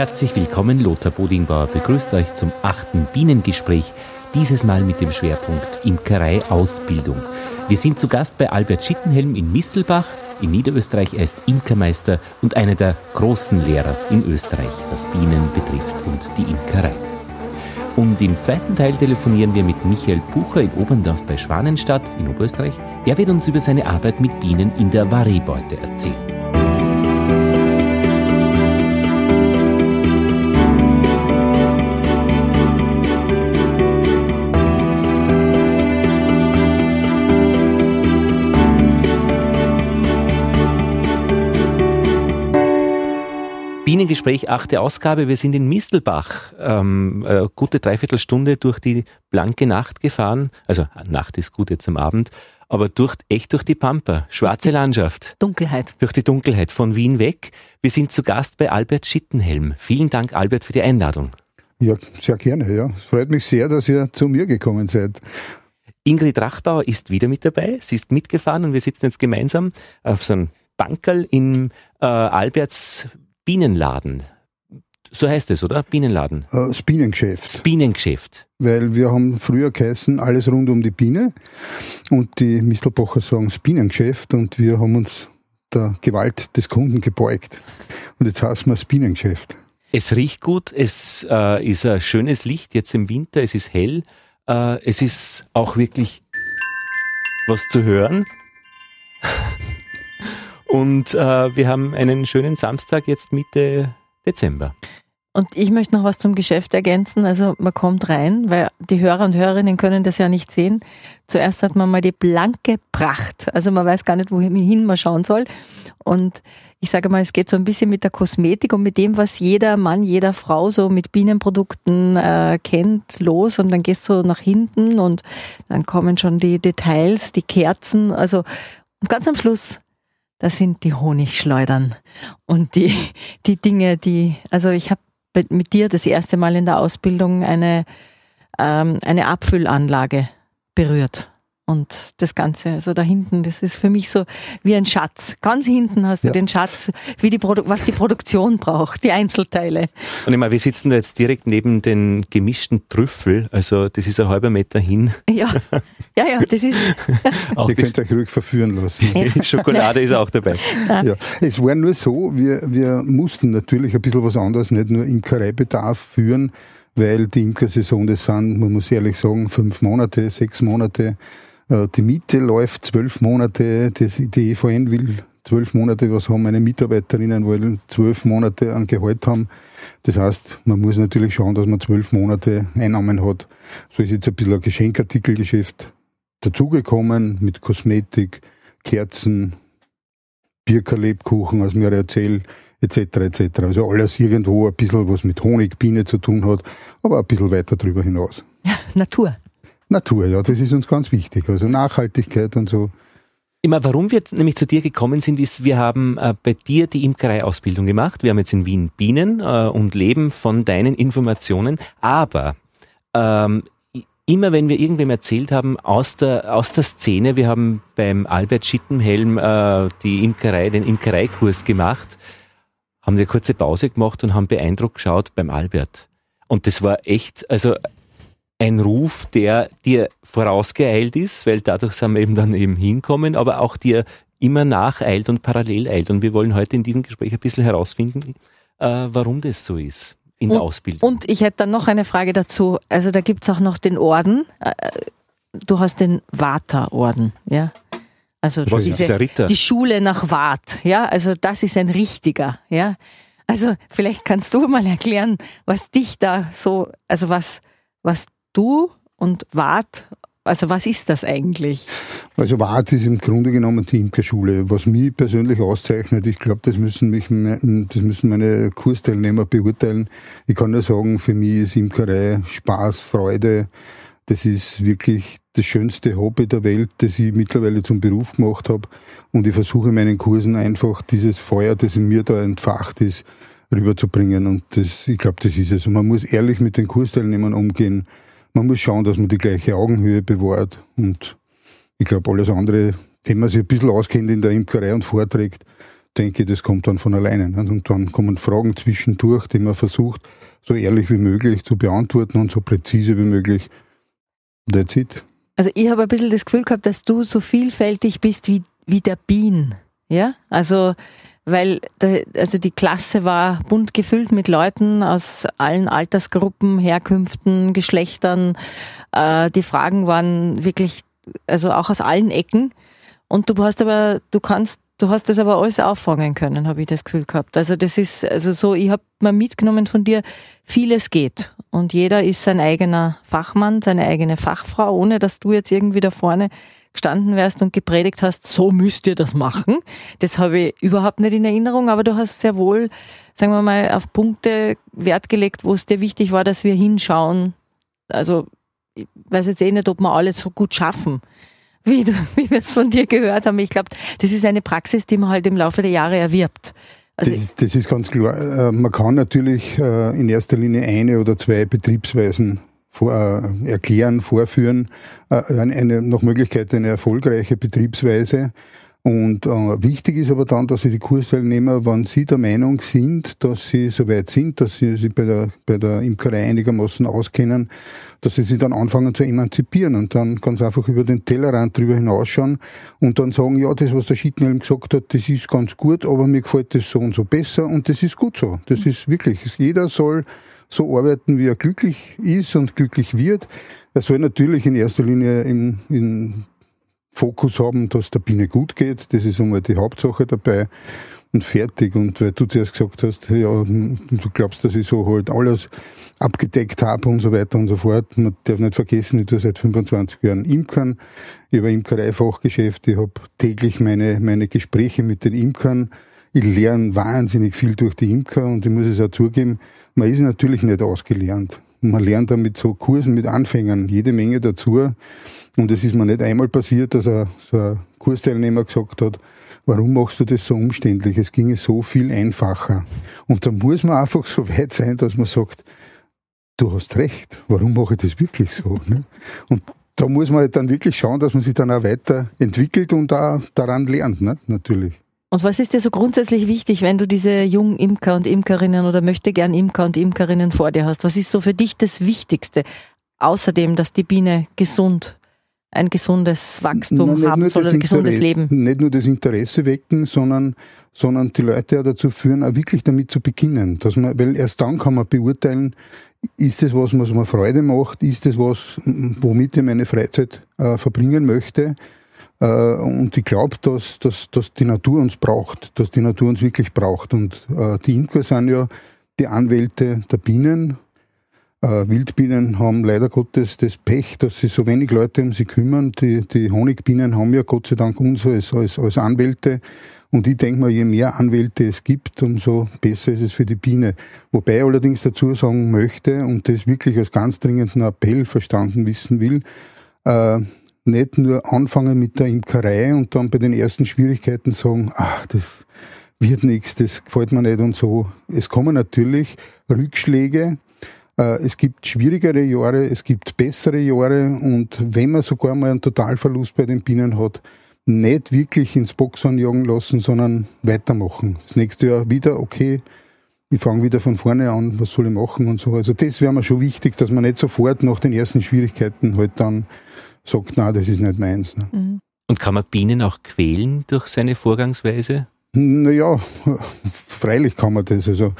Herzlich willkommen, Lothar Bodingbauer begrüßt euch zum achten Bienengespräch, dieses Mal mit dem Schwerpunkt Imkerei Ausbildung. Wir sind zu Gast bei Albert Schittenhelm in Mistelbach. In Niederösterreich er ist Imkermeister und einer der großen Lehrer in Österreich, was Bienen betrifft und die Imkerei. Und im zweiten Teil telefonieren wir mit Michael Bucher in Oberndorf bei Schwanenstadt in Oberösterreich. Er wird uns über seine Arbeit mit Bienen in der Variebeute erzählen. Bienengespräch, achte Ausgabe. Wir sind in Mistelbach, ähm, äh, gute Dreiviertelstunde durch die blanke Nacht gefahren. Also Nacht ist gut jetzt am Abend, aber durch, echt durch die Pampa. Schwarze Landschaft. Dunkelheit. Durch die Dunkelheit von Wien weg. Wir sind zu Gast bei Albert Schittenhelm. Vielen Dank, Albert, für die Einladung. Ja, sehr gerne, ja. Es freut mich sehr, dass ihr zu mir gekommen seid. Ingrid Rachbauer ist wieder mit dabei. Sie ist mitgefahren und wir sitzen jetzt gemeinsam auf so einem Bankerl in äh, Alberts Bienenladen. So heißt es, oder? Bienenladen. Äh, das Bienengeschäft. Das Bienengeschäft. Weil wir haben früher geheißen, alles rund um die Biene. Und die Mistelbacher sagen das Bienengeschäft und wir haben uns der Gewalt des Kunden gebeugt. Und jetzt heißen wir das Bienengeschäft. Es riecht gut, es äh, ist ein schönes Licht jetzt im Winter, es ist hell, äh, es ist auch wirklich was zu hören. Und äh, wir haben einen schönen Samstag jetzt Mitte Dezember. Und ich möchte noch was zum Geschäft ergänzen. Also man kommt rein, weil die Hörer und Hörerinnen können das ja nicht sehen. Zuerst hat man mal die blanke Pracht. Also man weiß gar nicht, wohin man schauen soll. Und ich sage mal, es geht so ein bisschen mit der Kosmetik und mit dem, was jeder Mann, jeder Frau so mit Bienenprodukten äh, kennt, los. Und dann gehst du nach hinten und dann kommen schon die Details, die Kerzen. Also und ganz am Schluss das sind die Honigschleudern und die, die Dinge, die, also ich habe mit dir das erste Mal in der Ausbildung eine, ähm, eine Abfüllanlage berührt. Und das Ganze, also da hinten, das ist für mich so wie ein Schatz. Ganz hinten hast du ja. den Schatz, wie die Produ was die Produktion braucht, die Einzelteile. Und ich meine, wir sitzen da jetzt direkt neben den gemischten Trüffel, also das ist ein halber Meter hin. Ja, ja, ja das ist. auch Ihr könnt euch ruhig verführen lassen. Ja. Schokolade ist auch dabei. Ja. Es war nur so, wir, wir mussten natürlich ein bisschen was anderes, nicht nur Imkereibedarf führen, weil die Imkersaison, das sind, man muss ehrlich sagen, fünf Monate, sechs Monate die Miete läuft zwölf Monate, die EVN will zwölf Monate was haben, meine Mitarbeiterinnen wollen zwölf Monate an Gehalt haben. Das heißt, man muss natürlich schauen, dass man zwölf Monate Einnahmen hat. So ist jetzt ein bisschen ein Geschenkartikelgeschäft dazugekommen mit Kosmetik, Kerzen, Birkerlebkuchen, aus mir erzählt, etc. etc. Also alles irgendwo ein bisschen was mit Honig, Biene zu tun hat, aber ein bisschen weiter darüber hinaus. Ja, Natur. Natur, ja, das ist uns ganz wichtig. Also Nachhaltigkeit und so. Immer, warum wir nämlich zu dir gekommen sind, ist, wir haben äh, bei dir die Imkerei-Ausbildung gemacht. Wir haben jetzt in Wien Bienen äh, und leben von deinen Informationen. Aber ähm, immer wenn wir irgendwem erzählt haben aus der, aus der Szene, wir haben beim Albert Schittenhelm äh, die Imkerei, den Imkereikurs gemacht, haben wir eine kurze Pause gemacht und haben beeindruckt geschaut beim Albert. Und das war echt, also ein Ruf, der dir vorausgeeilt ist, weil dadurch sind wir eben dann eben hinkommen, aber auch dir immer nacheilt und parallel eilt. Und wir wollen heute in diesem Gespräch ein bisschen herausfinden, äh, warum das so ist in und, der Ausbildung. Und ich hätte dann noch eine Frage dazu. Also da gibt es auch noch den Orden. Äh, du hast den Vata-Orden, ja? Also Was diese, ist Ritter? die Schule nach Wart, ja? Also das ist ein richtiger, ja? Also vielleicht kannst du mal erklären, was dich da so, also was, was du und Wart, also was ist das eigentlich? Also Wart ist im Grunde genommen die Imkerschule. Was mich persönlich auszeichnet, ich glaube, das müssen mich, das müssen meine Kursteilnehmer beurteilen. Ich kann nur sagen, für mich ist Imkerei Spaß, Freude. Das ist wirklich das schönste Hobby der Welt, das ich mittlerweile zum Beruf gemacht habe. Und ich versuche in meinen Kursen einfach dieses Feuer, das in mir da entfacht ist, rüberzubringen. Und das, ich glaube, das ist es. Und man muss ehrlich mit den Kursteilnehmern umgehen man muss schauen, dass man die gleiche Augenhöhe bewahrt. Und ich glaube, alles andere, wenn man sich ein bisschen auskennt in der Imkerei und vorträgt, denke ich, das kommt dann von alleine. Und dann kommen Fragen zwischendurch, die man versucht, so ehrlich wie möglich zu beantworten und so präzise wie möglich. That's it. Also ich habe ein bisschen das Gefühl gehabt, dass du so vielfältig bist wie, wie der Bienen. Ja, also weil der, also die Klasse war bunt gefüllt mit Leuten aus allen Altersgruppen, Herkünften, Geschlechtern. Äh, die Fragen waren wirklich, also auch aus allen Ecken. Und du hast aber, du kannst, du hast das aber alles auffangen können, habe ich das Gefühl gehabt. Also das ist, also so, ich habe mal mitgenommen von dir, vieles geht. Und jeder ist sein eigener Fachmann, seine eigene Fachfrau, ohne dass du jetzt irgendwie da vorne gestanden wärst und gepredigt hast, so müsst ihr das machen. Das habe ich überhaupt nicht in Erinnerung, aber du hast sehr wohl, sagen wir mal, auf Punkte Wert gelegt, wo es dir wichtig war, dass wir hinschauen. Also, ich weiß jetzt eh nicht, ob wir alle so gut schaffen, wie, du, wie wir es von dir gehört haben. Ich glaube, das ist eine Praxis, die man halt im Laufe der Jahre erwirbt. Also das, das, ist ganz klar. Äh, man kann natürlich äh, in erster Linie eine oder zwei Betriebsweisen vor, äh, erklären, vorführen, äh, eine, nach Möglichkeit eine erfolgreiche Betriebsweise. Und äh, wichtig ist aber dann, dass sie die Kursteilnehmer, wenn sie der Meinung sind, dass sie soweit sind, dass sie sich bei der, bei der Imkerei einigermaßen auskennen, dass sie sich dann anfangen zu emanzipieren und dann ganz einfach über den Tellerrand drüber hinausschauen und dann sagen, ja, das, was der Schittenhelm gesagt hat, das ist ganz gut, aber mir gefällt das so und so besser und das ist gut so. Das ist wirklich, jeder soll so arbeiten, wie er glücklich ist und glücklich wird. Er soll natürlich in erster Linie im, im Fokus haben, dass der Biene gut geht. Das ist einmal die Hauptsache dabei. Und fertig. Und weil du zuerst gesagt hast, ja, du glaubst, dass ich so halt alles abgedeckt habe und so weiter und so fort. Man darf nicht vergessen, ich tue seit 25 Jahren Imkern. Ich habe Imkereifachgeschäft. Ich habe täglich meine, meine Gespräche mit den Imkern. Ich lerne wahnsinnig viel durch die Imker und ich muss es auch zugeben, man ist natürlich nicht ausgelernt. Man lernt dann mit so Kursen mit Anfängern jede Menge dazu. Und es ist mir nicht einmal passiert, dass ein, so ein Kursteilnehmer gesagt hat, warum machst du das so umständlich? Es ginge so viel einfacher. Und da muss man einfach so weit sein, dass man sagt, du hast recht, warum mache ich das wirklich so? Ne? Und da muss man halt dann wirklich schauen, dass man sich dann auch weiterentwickelt und auch daran lernt, ne? natürlich. Und was ist dir so grundsätzlich wichtig, wenn du diese jungen Imker und Imkerinnen oder möchte gern Imker und Imkerinnen vor dir hast? Was ist so für dich das Wichtigste? Außerdem, dass die Biene gesund, ein gesundes Wachstum Nein, haben soll, ein gesundes Leben. Nicht nur das Interesse wecken, sondern, sondern die Leute auch dazu führen, auch wirklich damit zu beginnen. Dass man, weil erst dann kann man beurteilen, ist das was, was mir Freude macht, ist das was, womit ich meine Freizeit äh, verbringen möchte und ich glaube, dass, dass, dass die Natur uns braucht, dass die Natur uns wirklich braucht. Und äh, die Imker sind ja die Anwälte der Bienen. Äh, Wildbienen haben leider Gottes das Pech, dass sie so wenig Leute um sie kümmern. Die, die Honigbienen haben ja Gott sei Dank uns als, als, als Anwälte. Und ich denke mal, je mehr Anwälte es gibt, umso besser ist es für die Biene. Wobei ich allerdings dazu sagen möchte und das wirklich als ganz dringenden Appell verstanden wissen will, äh, nicht nur anfangen mit der Imkerei und dann bei den ersten Schwierigkeiten sagen, ach, das wird nichts, das gefällt mir nicht und so. Es kommen natürlich Rückschläge. Äh, es gibt schwierigere Jahre, es gibt bessere Jahre und wenn man sogar mal einen Totalverlust bei den Bienen hat, nicht wirklich ins Boxhorn jagen lassen, sondern weitermachen. Das nächste Jahr wieder, okay, ich fange wieder von vorne an, was soll ich machen und so. Also das wäre mir schon wichtig, dass man nicht sofort nach den ersten Schwierigkeiten halt dann sagt, na, das ist nicht meins. Ne? Mhm. Und kann man Bienen auch quälen durch seine Vorgangsweise? Naja, freilich kann man das. Also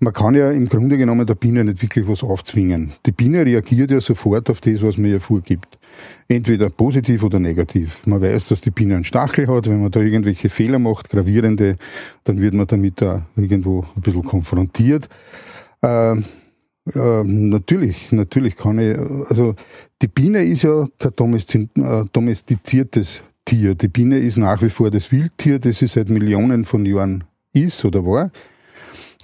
man kann ja im Grunde genommen der Biene nicht wirklich was aufzwingen. Die Biene reagiert ja sofort auf das, was man ihr vorgibt. Entweder positiv oder negativ. Man weiß, dass die Biene einen Stachel hat. Wenn man da irgendwelche Fehler macht, gravierende, dann wird man damit da irgendwo ein bisschen konfrontiert. Äh, äh, natürlich, natürlich kann ich. Also die Biene ist ja kein äh, domestiziertes Tier. Die Biene ist nach wie vor das Wildtier, das sie seit Millionen von Jahren ist oder war.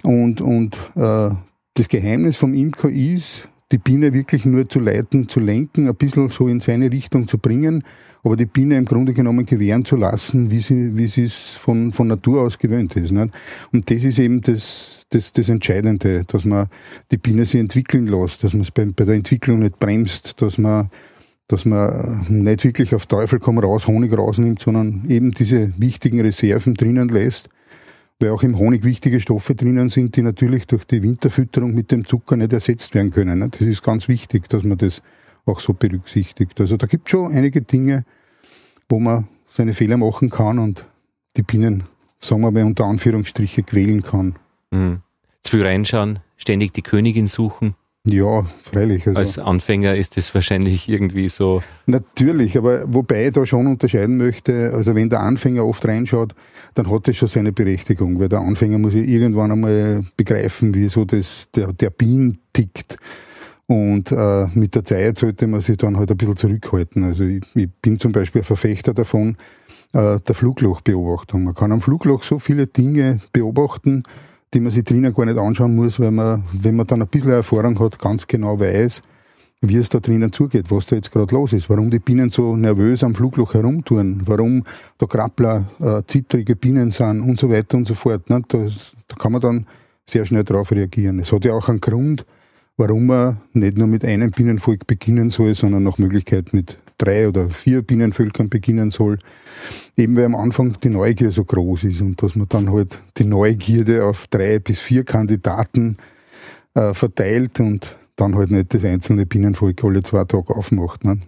Und, und äh, das Geheimnis vom Imker ist, die Biene wirklich nur zu leiten, zu lenken, ein bisschen so in seine Richtung zu bringen, aber die Biene im Grunde genommen gewähren zu lassen, wie sie, wie sie es von, von Natur aus gewöhnt ist. Nicht? Und das ist eben das, das, das Entscheidende, dass man die Biene sich entwickeln lässt, dass man es bei, bei der Entwicklung nicht bremst, dass man dass man nicht wirklich auf Teufel komm raus Honig rausnimmt, sondern eben diese wichtigen Reserven drinnen lässt weil auch im Honig wichtige Stoffe drinnen sind, die natürlich durch die Winterfütterung mit dem Zucker nicht ersetzt werden können. Ne? Das ist ganz wichtig, dass man das auch so berücksichtigt. Also da gibt es schon einige Dinge, wo man seine Fehler machen kann und die Bienen, sagen wir mal unter Anführungsstriche, quälen kann. Mhm. Zu viel reinschauen, ständig die Königin suchen. Ja, freilich. Also Als Anfänger ist das wahrscheinlich irgendwie so. Natürlich, aber wobei ich da schon unterscheiden möchte, also wenn der Anfänger oft reinschaut, dann hat das schon seine Berechtigung, weil der Anfänger muss ja irgendwann einmal begreifen, wie so das, der, der Bienen tickt. Und äh, mit der Zeit sollte man sich dann halt ein bisschen zurückhalten. Also ich, ich bin zum Beispiel ein Verfechter davon, äh, der Fluglochbeobachtung. Man kann am Flugloch so viele Dinge beobachten, die man sich drinnen gar nicht anschauen muss, weil man, wenn man dann ein bisschen Erfahrung hat, ganz genau weiß, wie es da drinnen zugeht, was da jetzt gerade los ist, warum die Bienen so nervös am Flugloch herumtun, warum da Krabbler, äh, zittrige Bienen sind und so weiter und so fort. Ne? Das, da kann man dann sehr schnell darauf reagieren. Es hat ja auch einen Grund, warum man nicht nur mit einem Bienenvolk beginnen soll, sondern nach Möglichkeit mit drei oder vier Bienenvölkern beginnen soll. Eben weil am Anfang die Neugier so groß ist und dass man dann halt die Neugierde auf drei bis vier Kandidaten äh, verteilt und dann halt nicht das einzelne Bienenvolk alle zwei Tage aufmacht. Ne?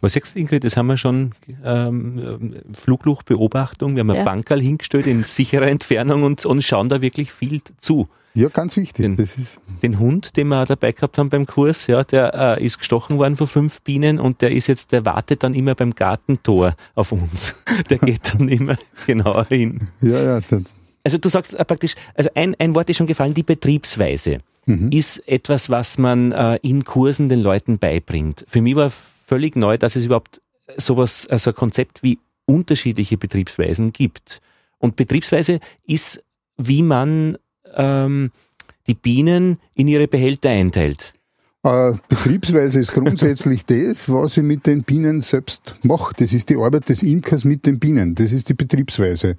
Was sagst du, Ingrid, das haben wir schon ähm, Flugluchbeobachtung, wir haben ja. ein Bankerl hingestellt in sicherer Entfernung und, und schauen da wirklich viel zu. Ja, ganz wichtig. Den, das ist den Hund, den wir dabei gehabt haben beim Kurs, ja, der äh, ist gestochen worden von fünf Bienen und der ist jetzt, der wartet dann immer beim Gartentor auf uns. Der geht dann immer genauer hin. Ja, ja. Also du sagst äh, praktisch, also ein, ein Wort ist schon gefallen, die Betriebsweise mhm. ist etwas, was man äh, in Kursen den Leuten beibringt. Für mich war völlig neu, dass es überhaupt sowas, also ein Konzept wie unterschiedliche Betriebsweisen gibt. Und Betriebsweise ist, wie man ähm, die Bienen in ihre Behälter einteilt? Äh, Betriebsweise ist grundsätzlich das, was ich mit den Bienen selbst mache. Das ist die Arbeit des Imkers mit den Bienen. Das ist die Betriebsweise.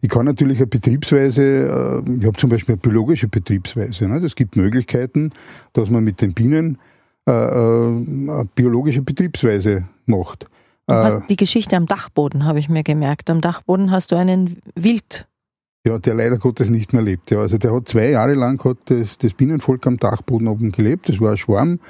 Ich kann natürlich eine Betriebsweise, äh, ich habe zum Beispiel eine biologische Betriebsweise. Ne? Das gibt Möglichkeiten, dass man mit den Bienen äh, eine biologische Betriebsweise macht. Du hast die Geschichte am Dachboden, habe ich mir gemerkt. Am Dachboden hast du einen Wild ja, der leider Gottes nicht mehr lebt. Ja, also der hat zwei Jahre lang hat das, das Bienenvolk am Dachboden oben gelebt. Das war ein Schwarm,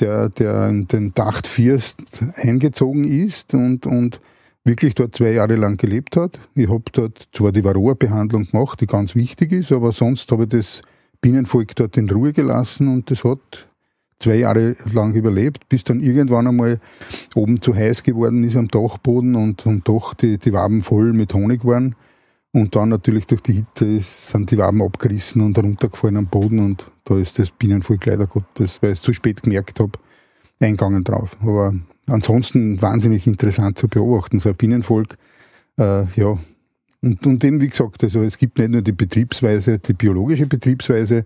der, der in den Dachtfirst eingezogen ist und, und wirklich dort zwei Jahre lang gelebt hat. Ich habe dort zwar die Varroa-Behandlung gemacht, die ganz wichtig ist, aber sonst habe ich das Bienenvolk dort in Ruhe gelassen und das hat zwei Jahre lang überlebt, bis dann irgendwann einmal oben zu heiß geworden ist am Dachboden und, und doch die, die Waben voll mit Honig waren. Und dann natürlich durch die Hitze sind die Waben abgerissen und runtergefallen am Boden und da ist das Bienenvolk leider Gottes, weil ich es zu spät gemerkt habe, eingegangen drauf. Aber ansonsten wahnsinnig interessant zu beobachten. So ein Bienenvolk, äh, ja, und, und eben, wie gesagt, also es gibt nicht nur die Betriebsweise, die biologische Betriebsweise,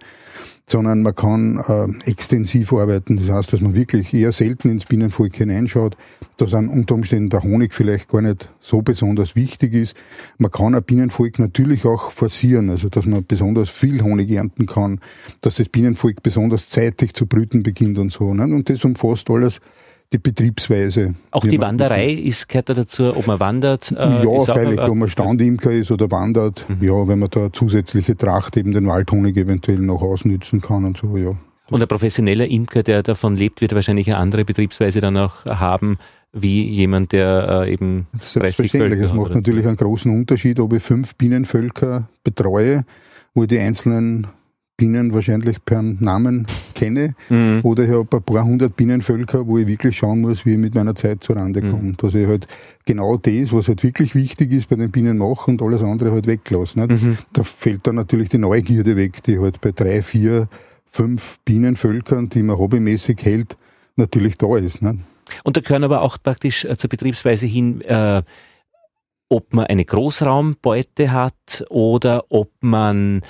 sondern man kann äh, extensiv arbeiten. Das heißt, dass man wirklich eher selten ins Bienenvolk hineinschaut, dass an unter Umständen der Honig vielleicht gar nicht so besonders wichtig ist. Man kann ein Bienenvolk natürlich auch forcieren, also dass man besonders viel Honig ernten kann, dass das Bienenvolk besonders zeitig zu brüten beginnt und so. Ne? Und das umfasst alles die Betriebsweise. Auch die Wanderei ist, gehört da dazu, ob man wandert? Äh, ja, freilich, ob man Standimker ist oder wandert. Mhm. Ja, wenn man da zusätzliche Tracht eben den Waldhonig eventuell noch ausnützen kann und so, ja. Und ein professioneller Imker, der davon lebt, wird wahrscheinlich eine andere Betriebsweise dann auch haben, wie jemand, der äh, eben Selbstverständlich. Es macht natürlich einen großen Unterschied, ob ich fünf Bienenvölker betreue, wo ich die einzelnen Bienen wahrscheinlich per Namen kenne. Mhm. Oder ich habe ein paar hundert Bienenvölker, wo ich wirklich schauen muss, wie ich mit meiner Zeit zurande komme. Mhm. Dass ich halt genau das, was halt wirklich wichtig ist bei den Bienen mache und alles andere halt weglasse. Mhm. Da fällt dann natürlich die Neugierde weg, die halt bei drei, vier, fünf Bienenvölkern, die man hobbymäßig hält, natürlich da ist. Nicht? Und da gehören aber auch praktisch äh, zur Betriebsweise hin, äh, ob man eine Großraumbeute hat oder ob man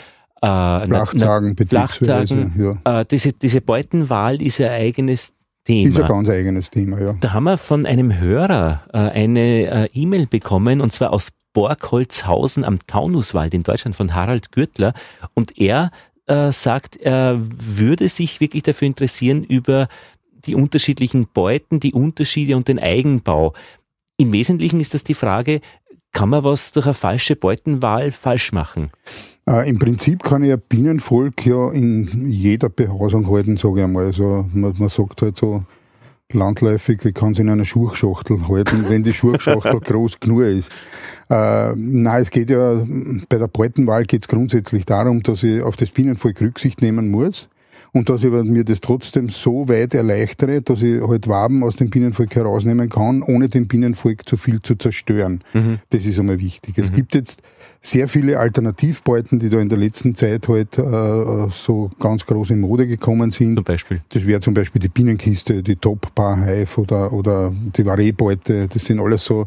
äh, Flachzagen, Flachzagen ja. äh, diese, diese Beutenwahl ist ein eigenes Thema. Ist ein ganz eigenes Thema, ja. Da haben wir von einem Hörer äh, eine äh, E-Mail bekommen und zwar aus Borgholzhausen am Taunuswald in Deutschland von Harald Gürtler und er äh, sagt, er würde sich wirklich dafür interessieren über die unterschiedlichen Beuten, die Unterschiede und den Eigenbau. Im Wesentlichen ist das die Frage, Kann man was durch eine falsche Beutenwahl falsch machen? Äh, Im Prinzip kann ich ein Bienenvolk ja in jeder Behausung halten, sage ich einmal. Also man, man sagt halt so landläufig, ich kann es in einer Schuhschachtel halten, wenn die Schuhschachtel groß genug ist. Äh, nein, es geht ja, bei der Beutenwahl geht es grundsätzlich darum, dass ich auf das Bienenvolk Rücksicht nehmen muss und dass ich mir das trotzdem so weit erleichtere, dass ich halt Waben aus dem Bienenvolk herausnehmen kann, ohne dem Bienenvolk zu viel zu zerstören. Mhm. Das ist einmal wichtig. Mhm. Es gibt jetzt sehr viele Alternativbeuten, die da in der letzten Zeit halt äh, so ganz groß in Mode gekommen sind. Zum Beispiel? Das wäre zum Beispiel die Bienenkiste, die Top Bar Hive oder, oder die Varé-Beute. Das sind alles so,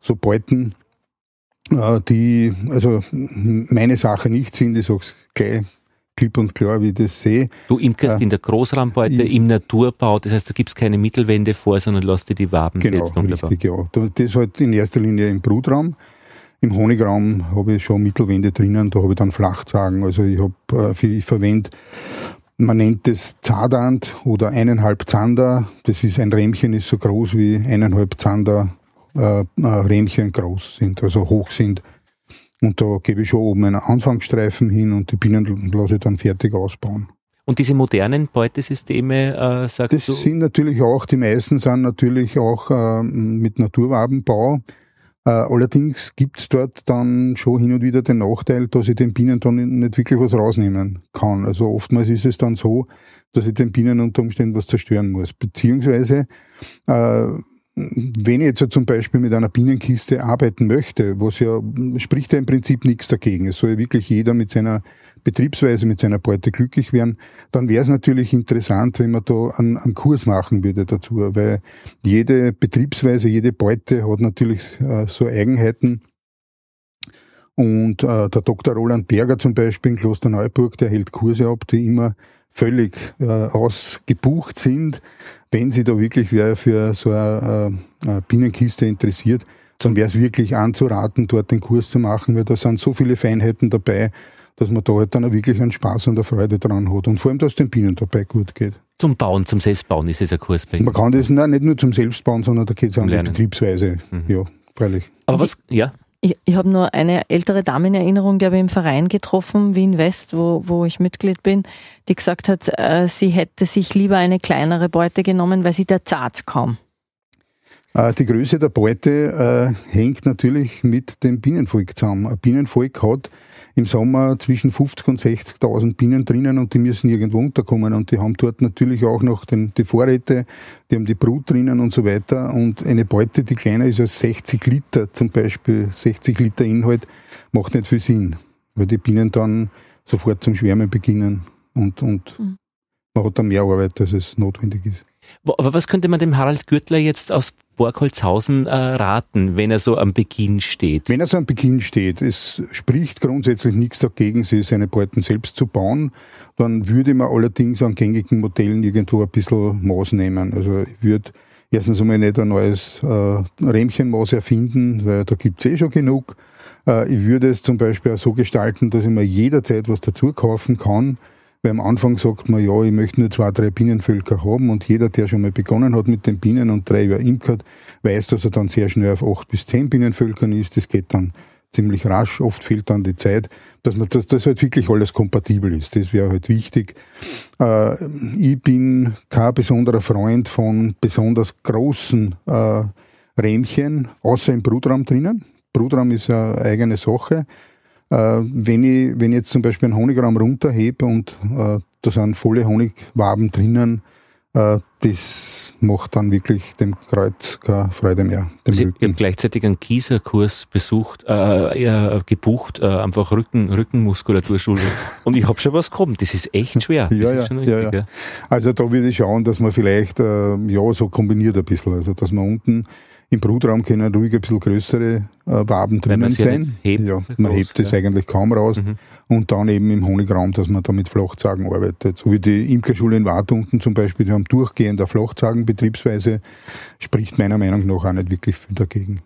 so Beuten, äh, die also meine Sache nicht sind. Ich sag's gleich klipp und klar, wie ich das sehe. Du imkerst äh, in der Großraumbeute, im Naturbau, das heißt, du gibst keine Mittelwände vor, sondern lässt dir die Waben genau, selbst Genau, richtig, ja. Das halt in erster Linie im Brutraum. Im Honigraum habe ich schon Mittelwände drinnen, da habe ich dann Flachzagen. Also ich habe, äh, ich verwende, man nennt es Zadand oder eineinhalb Zander. Das ist ein Rähmchen, ist so groß wie eineinhalb Zander äh, äh Rähmchen groß sind, also hoch sind. Und da gebe ich schon oben einen Anfangsstreifen hin und die Bienen lasse ich dann fertig ausbauen. Und diese modernen Beutesysteme, äh, sagst das du? Das sind natürlich auch, die meisten sind natürlich auch äh, mit Naturwabenbau. Äh, allerdings gibt es dort dann schon hin und wieder den Nachteil, dass ich den Bienen dann nicht wirklich was rausnehmen kann. Also oftmals ist es dann so, dass ich den Bienen unter Umständen was zerstören muss. Beziehungsweise äh, wenn ich jetzt zum Beispiel mit einer Bienenkiste arbeiten möchte, was ja, spricht ja im Prinzip nichts dagegen. Es soll ja wirklich jeder mit seiner Betriebsweise, mit seiner Beute glücklich werden, dann wäre es natürlich interessant, wenn man da einen, einen, Kurs machen würde dazu, weil jede Betriebsweise, jede Beute hat natürlich äh, so Eigenheiten. Und äh, der Dr. Roland Berger zum Beispiel in Klosterneuburg, der hält Kurse ab, die immer völlig äh, ausgebucht sind. Wenn sich da wirklich wer für so eine, äh, eine Bienenkiste interessiert, dann wäre es wirklich anzuraten, dort den Kurs zu machen, weil da sind so viele Feinheiten dabei, dass man da halt dann auch wirklich einen Spaß und eine Freude dran hat. Und vor allem, dass den Bienen dabei gut geht. Zum Bauen, zum Selbstbauen ist es ein Kurs bei Ihnen? Man kann das nein, nicht nur zum Selbstbauen, sondern da geht es auch um die Betriebsweise. Mhm. Ja, freilich. Aber was, ja? Ich, ich habe nur eine ältere Dame in Erinnerung, die habe ich im Verein getroffen, Wien West, wo, wo ich Mitglied bin, die gesagt hat, äh, sie hätte sich lieber eine kleinere Beute genommen, weil sie der Zart kaum. Äh, die Größe der Beute äh, hängt natürlich mit dem Bienenvolk zusammen. Ein Bienenvolk hat im Sommer zwischen 50 und 60.000 Bienen drinnen und die müssen irgendwo unterkommen und die haben dort natürlich auch noch den, die Vorräte, die haben die Brut drinnen und so weiter und eine Beute, die kleiner ist als 60 Liter zum Beispiel, 60 Liter Inhalt, macht nicht viel Sinn, weil die Bienen dann sofort zum Schwärmen beginnen und, und mhm. man hat dann mehr Arbeit, als es notwendig ist. Aber was könnte man dem Harald Gürtler jetzt aus Borgholzhausen äh, raten, wenn er so am Beginn steht? Wenn er so am Beginn steht, es spricht grundsätzlich nichts dagegen, seine Beuten selbst zu bauen, dann würde man allerdings an gängigen Modellen irgendwo ein bisschen Maß nehmen. Also ich würde erstens einmal nicht ein neues äh, Rähmchenmaß erfinden, weil da gibt es eh schon genug. Äh, ich würde es zum Beispiel auch so gestalten, dass ich mir jederzeit was dazu kaufen kann, weil am Anfang sagt man, ja, ich möchte nur zwei, drei Bienenvölker haben und jeder, der schon mal begonnen hat mit den Bienen und drei Jahre imkert, weiß, dass er dann sehr schnell auf acht bis zehn Bienenvölkern ist. Das geht dann ziemlich rasch. Oft fehlt dann die Zeit, dass man, dass, dass halt wirklich alles kompatibel ist. Das wäre halt wichtig. Äh, ich bin kein besonderer Freund von besonders großen äh, Rähmchen, außer im Brutraum drinnen. Brutraum ist eine eigene Sache. Äh, wenn, ich, wenn ich jetzt zum Beispiel einen Honigraum runterhebe und äh, da sind volle Honigwaben drinnen, äh, das macht dann wirklich dem Kreuz keine Freude mehr. Also ich habe gleichzeitig einen Kieserkurs besucht, äh, gebucht, äh, einfach Rücken, Rückenmuskulaturschule. und ich habe schon was gekommen. Das ist echt schwer. ja, ja, ja, ja, Also da würde ich schauen, dass man vielleicht äh, ja so kombiniert ein bisschen. Also dass man unten im Brutraum können ruhig ein bisschen größere äh, Waben drinnen sein. Hebt, ja, man groß, hebt es ja. eigentlich kaum raus. Mhm. Und dann eben im Honigraum, dass man da mit Flachzagen arbeitet. So wie die Imkerschule in Wartunten zum Beispiel, die haben durchgehend eine Flachzagenbetriebsweise, spricht meiner Meinung nach auch nicht wirklich viel dagegen.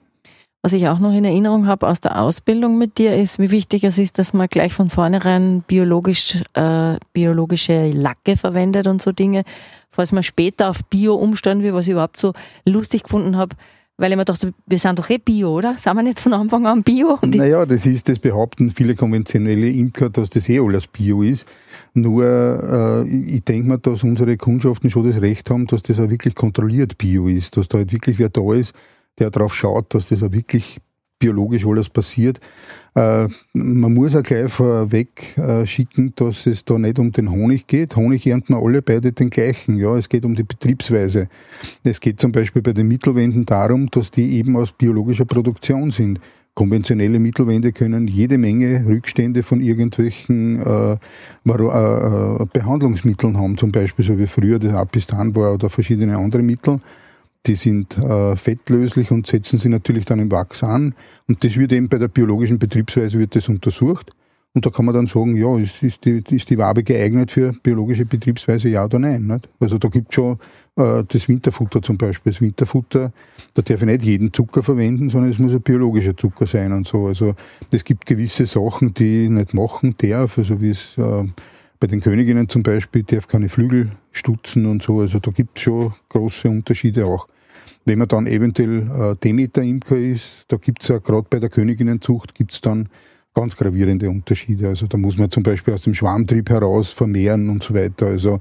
Was ich auch noch in Erinnerung habe aus der Ausbildung mit dir, ist, wie wichtig es ist, dass man gleich von vornherein biologisch, äh, biologische Lacke verwendet und so Dinge. Falls man später auf Bio umstellen will, was ich überhaupt so lustig gefunden habe, Weil ich mir dachte, wir sind doch eh Bio, oder? Sind wir nicht von Anfang an Bio? naja, das ist, das behaupten viele konventionelle Imker, dass das eh alles Bio ist. Nur, äh, ich denke mir, dass unsere Kundschaften schon das Recht haben, dass das auch wirklich kontrolliert Bio ist, dass da halt wirklich wer da ist, der darauf schaut, dass das auch wirklich biologisch alles passiert. Äh, man muss auch gleich vorweg äh, schicken, dass es da nicht um den Honig geht. Honig ernten wir alle beide den gleichen. Ja, es geht um die Betriebsweise. Es geht zum Beispiel bei den Mittelwänden darum, dass die eben aus biologischer Produktion sind. Konventionelle Mittelwände können jede Menge Rückstände von irgendwelchen äh, äh, Behandlungsmitteln haben, zum Beispiel so wie früher das Apistan war oder verschiedene andere Mittel. Die sind äh, fettlöslich und setzen sie natürlich dann im Wachs an. Und das wird eben bei der biologischen Betriebsweise wird das untersucht. Und da kann man dann sagen, ja, ist, ist, die, ist die Wabe geeignet für biologische Betriebsweise, ja oder nein? Nicht? Also da gibt es schon äh, das Winterfutter zum Beispiel. Das Winterfutter, da darf ich nicht jeden Zucker verwenden, sondern es muss ein biologischer Zucker sein und so. Also es gibt gewisse Sachen, die ich nicht machen darf, also wie es äh, bei den Königinnen zum Beispiel darf keine Flügel stutzen und so. Also da gibt es schon große Unterschiede auch. Wenn man dann eventuell äh, Demeter-Imker ist, da gibt es ja gerade bei der Königinnenzucht gibt es dann ganz gravierende Unterschiede. Also da muss man zum Beispiel aus dem Schwarmtrieb heraus vermehren und so weiter. Also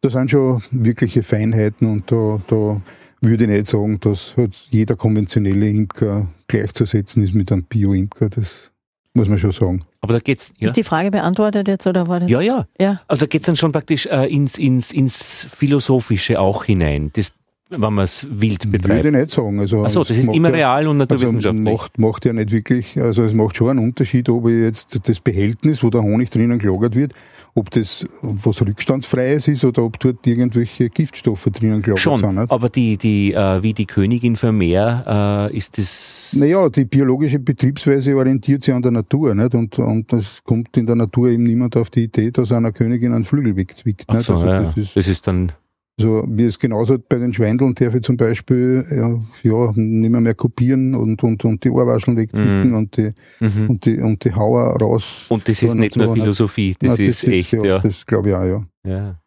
das sind schon wirkliche Feinheiten und da, da würde ich nicht sagen, dass halt jeder konventionelle Imker gleichzusetzen ist mit einem Bio-Imker. Das muss man schon sagen. Aber da geht's. Ja. Ist die Frage beantwortet jetzt oder war das? Ja, ja. ja. Also da geht's dann schon praktisch äh, ins, ins, ins Philosophische auch hinein. Das wenn man es wild betreibt. Würde ich nicht sagen. Also Achso, das ist immer ja, real und naturwissenschaftlich. Also macht, macht ja nicht wirklich, also es macht schon einen Unterschied, ob ich jetzt das Behältnis, wo der Honig drinnen gelagert wird, ob das was Rückstandsfreies ist oder ob dort irgendwelche Giftstoffe drinnen gelagert schon, sind. Nicht? aber die, die, äh, wie die Königin Vermeer, äh, ist das... Naja, die biologische Betriebsweise orientiert sich an der Natur nicht? Und, und es kommt in der Natur eben niemand auf die Idee, dass einer Königin einen Flügel wegzwickt. So, also, ja, das, ist, das ist dann also wie es genauso bei den Schweindeln darf ich zum Beispiel ja, ja nicht mehr, mehr kopieren und, und, und die Ohrwascheln wegdrücken mhm. und, die, mhm. und, die, und die Hauer raus. Und das ist nicht so, nur Philosophie, das, Nein, das ist, ist echt, ja. ja. Das glaube ich auch, ja. ja.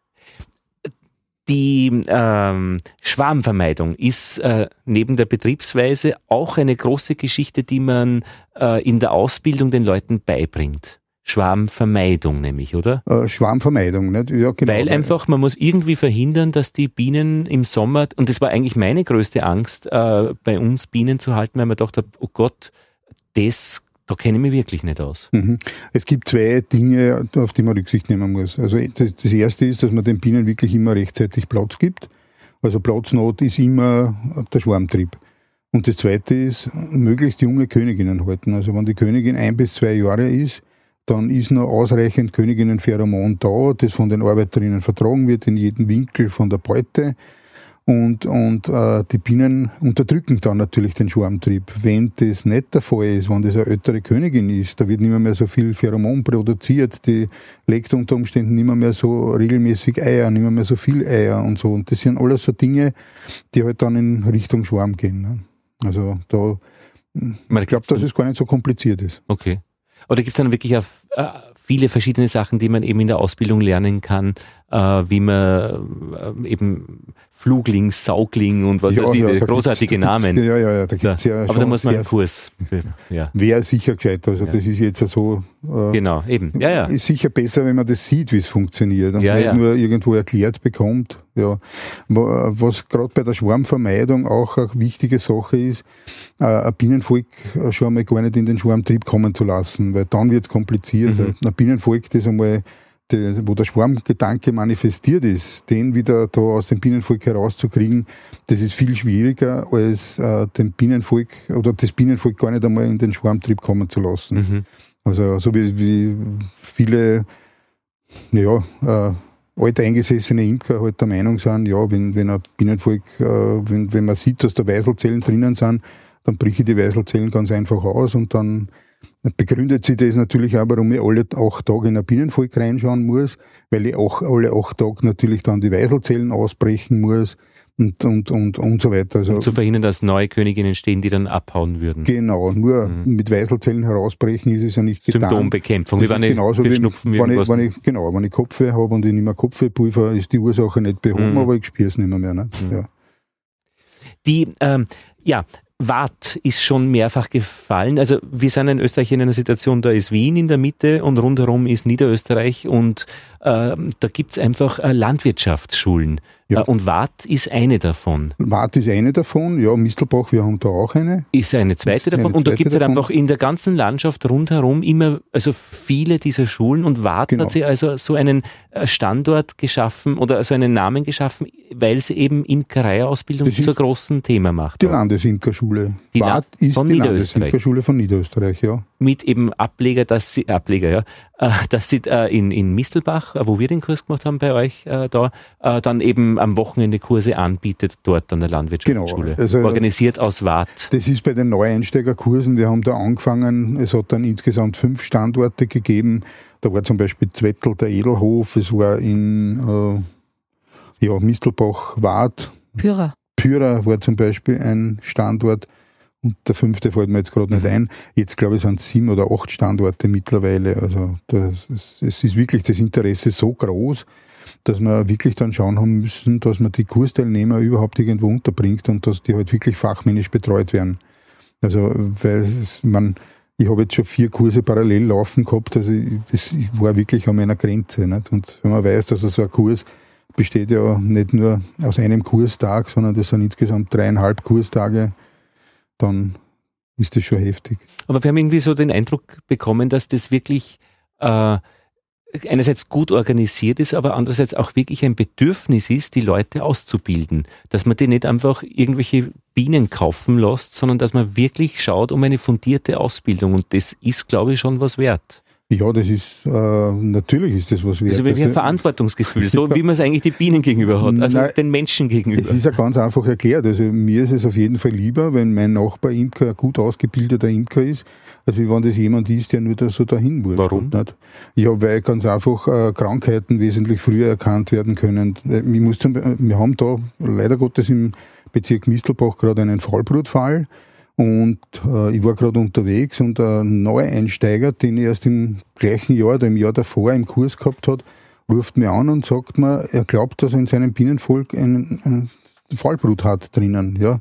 Die ähm, Schwarmvermeidung ist äh, neben der Betriebsweise auch eine große Geschichte, die man äh, in der Ausbildung den Leuten beibringt. Schwarmvermeidung nämlich, oder? Äh, Schwarmvermeidung, nicht? Ja, genau. Weil einfach, man muss irgendwie verhindern, dass die Bienen im Sommer, und das war eigentlich meine größte Angst, äh, bei uns Bienen zu halten, weil man dachte, oh Gott, das, da kenne ich mich wirklich nicht aus. Mhm. Es gibt zwei Dinge, auf die man Rücksicht nehmen muss. Also das, das erste ist, dass man den Bienen wirklich immer rechtzeitig Platz gibt. Also Platznot ist immer der Schwarmtrieb. Und das zweite ist, möglichst junge Königinnen halten. Also wenn die Königin ein bis zwei Jahre ist, dann ist noch ausreichend Königinnenpheromon da, das von den Arbeiterinnen vertragen wird in jedem Winkel von der Beute. Und, und äh, die Bienen unterdrücken dann natürlich den Schwarmtrieb. Wenn das nicht der Fall ist, wenn das eine ältere Königin ist, da wird nicht mehr, mehr so viel Pheromon produziert, die legt unter Umständen nicht mehr, mehr so regelmäßig Eier, nicht mehr, mehr so viel Eier und so. Und das sind alles so Dinge, die halt dann in Richtung Schwarm gehen. Ne? Also da, ich glaube, dass es gar nicht so kompliziert ist. Okay. Oder gibt es dann wirklich auf, äh, viele verschiedene Sachen, die man eben in der Ausbildung lernen kann, äh, wie man äh, eben Flugling, Saugling und was ja, weiß ich, ja, großartige Namen. Ja, ja, ja, da gibt's ja, Aber da muss man einen Kurs. Ja. Wäre sicher gescheit. Also das ist jetzt so. Äh, genau, eben. Ja, ja. Ist sicher besser, wenn man das sieht, wie es funktioniert und nicht nur irgendwo erklärt bekommt. Ja. Was gerade bei der Schwarmvermeidung auch eine wichtige Sache ist, äh, ein Bienenvolk schon einmal gar nicht in den Schwarmtrieb kommen zu lassen, weil dann wird es kompliziert. Mhm. Ein Bienenvolk, das einmal de, wo der Schwarmgedanke manifestiert ist, den wieder da aus dem Bienenvolk herauszukriegen, das ist viel schwieriger, als äh, dem Bienenvolk oder das Bienenvolk gar nicht einmal in den Schwarmtrieb kommen zu lassen. Mhm. Also so wie, wie viele ja, äh, alteingesessene Imker halt der Meinung sind, ja, wenn, wenn ein Bienenvolk, äh, wenn, wenn man sieht, dass da Weiselzellen drinnen sind, dann brich ich die Weiselzellen ganz einfach aus und dann begründet sich das natürlich auch, warum ich alle acht Tage in ein Bienenvolk reinschauen muss, weil ich auch alle acht Tage natürlich dann die Weiselzellen ausbrechen muss und, und, und, und so weiter. Also, um zu verhindern, dass neue Königinnen stehen, die dann abhauen würden. Genau, nur mhm. mit Weiselzellen herausbrechen ist es ja nicht getan. Symptombekämpfung, wie wenn ich genauso wie, Schnupfen wenn ich, wenn ich, Genau, wenn ich Kopfweh habe und ich nicht mehr Kopfwehpulver, ist die Ursache nicht behoben, mhm. aber ich spüre es nicht mehr. mehr ne? mhm. ja. Die, ähm, ja, Watt ist schon mehrfach gefallen. Also wir sind in Österreich in einer Situation, da ist Wien in der Mitte und rundherum ist Niederösterreich und äh, da gibt's einfach äh, Landwirtschaftsschulen. Ja. Äh, und Watt ist eine davon. Watt ist eine davon, ja, Mistelbach, wir haben da auch eine. Ist eine zweite ist davon. Eine und da gibt es halt einfach in der ganzen Landschaft rundherum immer, also viele dieser Schulen und Watt genau. hat sie also so einen äh, Standort geschaffen oder also einen Namen geschaffen, weil sie eben Imkereiausbildung zur großen Thema macht. Die Landesimkerschule. Die Watt ist von die Landesimkerschule von Niederösterreich, ja. Mit eben Ableger, dass sie, Ableger, ja, dass sie in, in Mistelbach, wo wir den Kurs gemacht haben bei euch da, dann eben am Wochenende Kurse anbietet, dort an der Landwirtschaftsschule. Genau, also organisiert aus Watt. Das ist bei den Neueinsteigerkursen, wir haben da angefangen, es hat dann insgesamt fünf Standorte gegeben. Da war zum Beispiel Zwettel der Edelhof, es war in äh, ja, Mistelbach, Wart. Pyra. Pyra war zum Beispiel ein Standort. Und der fünfte fällt mir jetzt gerade nicht mhm. ein. Jetzt glaube ich, sind es sieben oder acht Standorte mittlerweile. Also das, es ist wirklich das Interesse so groß, dass wir wirklich dann schauen haben müssen, dass man die Kursteilnehmer überhaupt irgendwo unterbringt und dass die halt wirklich fachmännisch betreut werden. Also, weil es, man, ich habe jetzt schon vier Kurse parallel laufen gehabt, also das war wirklich an meiner Grenze. Nicht? Und wenn man weiß, dass so ein Kurs besteht ja nicht nur aus einem Kurstag, sondern das sind insgesamt dreieinhalb Kurstage, dann ist das schon heftig. Aber wir haben irgendwie so den Eindruck bekommen, dass das wirklich äh, einerseits gut organisiert ist, aber andererseits auch wirklich ein Bedürfnis ist, die Leute auszubilden. Dass man die nicht einfach irgendwelche Bienen kaufen lässt, sondern dass man wirklich schaut um eine fundierte Ausbildung. Und das ist, glaube ich, schon was wert. Ja, das ist, äh, natürlich ist das was wert. Also wie ein Verantwortungsgefühl, so wie man es eigentlich die Bienen gegenüber hat, also Nein, den Menschen gegenüber. Es ist ja ganz einfach erklärt. Also mir ist es auf jeden Fall lieber, wenn mein Nachbar Imker ein gut ausgebildeter Imker ist, als wenn das jemand ist, der nur da so dahin wurscht. Warum? Nicht? Ja, weil ganz einfach äh, Krankheiten wesentlich früher erkannt werden können. Ich muss zum, wir haben da leider Gottes im Bezirk Mistelbach gerade einen Fallbrutfall. Und äh, ich war gerade unterwegs und ein Neueinsteiger, den ich erst im gleichen Jahr oder im Jahr davor im Kurs gehabt hat, ruft mir an und sagt mir, er glaubt, dass er in seinem Bienenvolk ein, ein Fallbrut hat drinnen. Ja.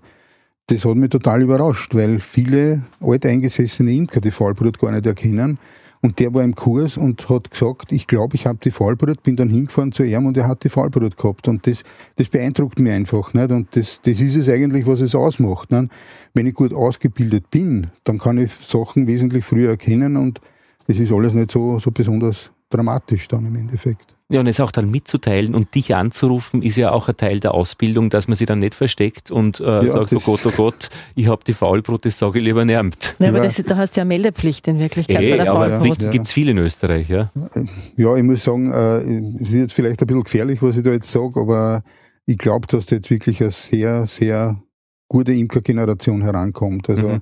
Das hat mich total überrascht, weil viele alteingesessene Imker die Fallbrut gar nicht erkennen. Und der war im Kurs und hat gesagt, ich glaube, ich habe die Fallbrut, bin dann hingefahren zu ihm und er hat die Fallbrut gehabt. Und das, das beeindruckt mich einfach. Nicht? Und das, das ist es eigentlich, was es ausmacht. Nicht? Wenn ich gut ausgebildet bin, dann kann ich Sachen wesentlich früher erkennen und das ist alles nicht so, so besonders dramatisch dann im Endeffekt. Ja, und es auch dann mitzuteilen und dich anzurufen, ist ja auch ein Teil der Ausbildung, dass man sie dann nicht versteckt und äh, ja, sagt, oh Gott, oh Gott, ich habe die Faulbrot, das sage ich lieber nirgend. Ja, aber das, da hast du ja Meldepflicht in Wirklichkeit Ey, bei der aber Pflicht ja. gibt es viel in Österreich, ja? Ja, ich muss sagen, äh, es ist jetzt vielleicht ein bisschen gefährlich, was ich da jetzt sage, aber ich glaube, dass da jetzt wirklich eine sehr, sehr gute Imkergeneration herankommt. Also mhm.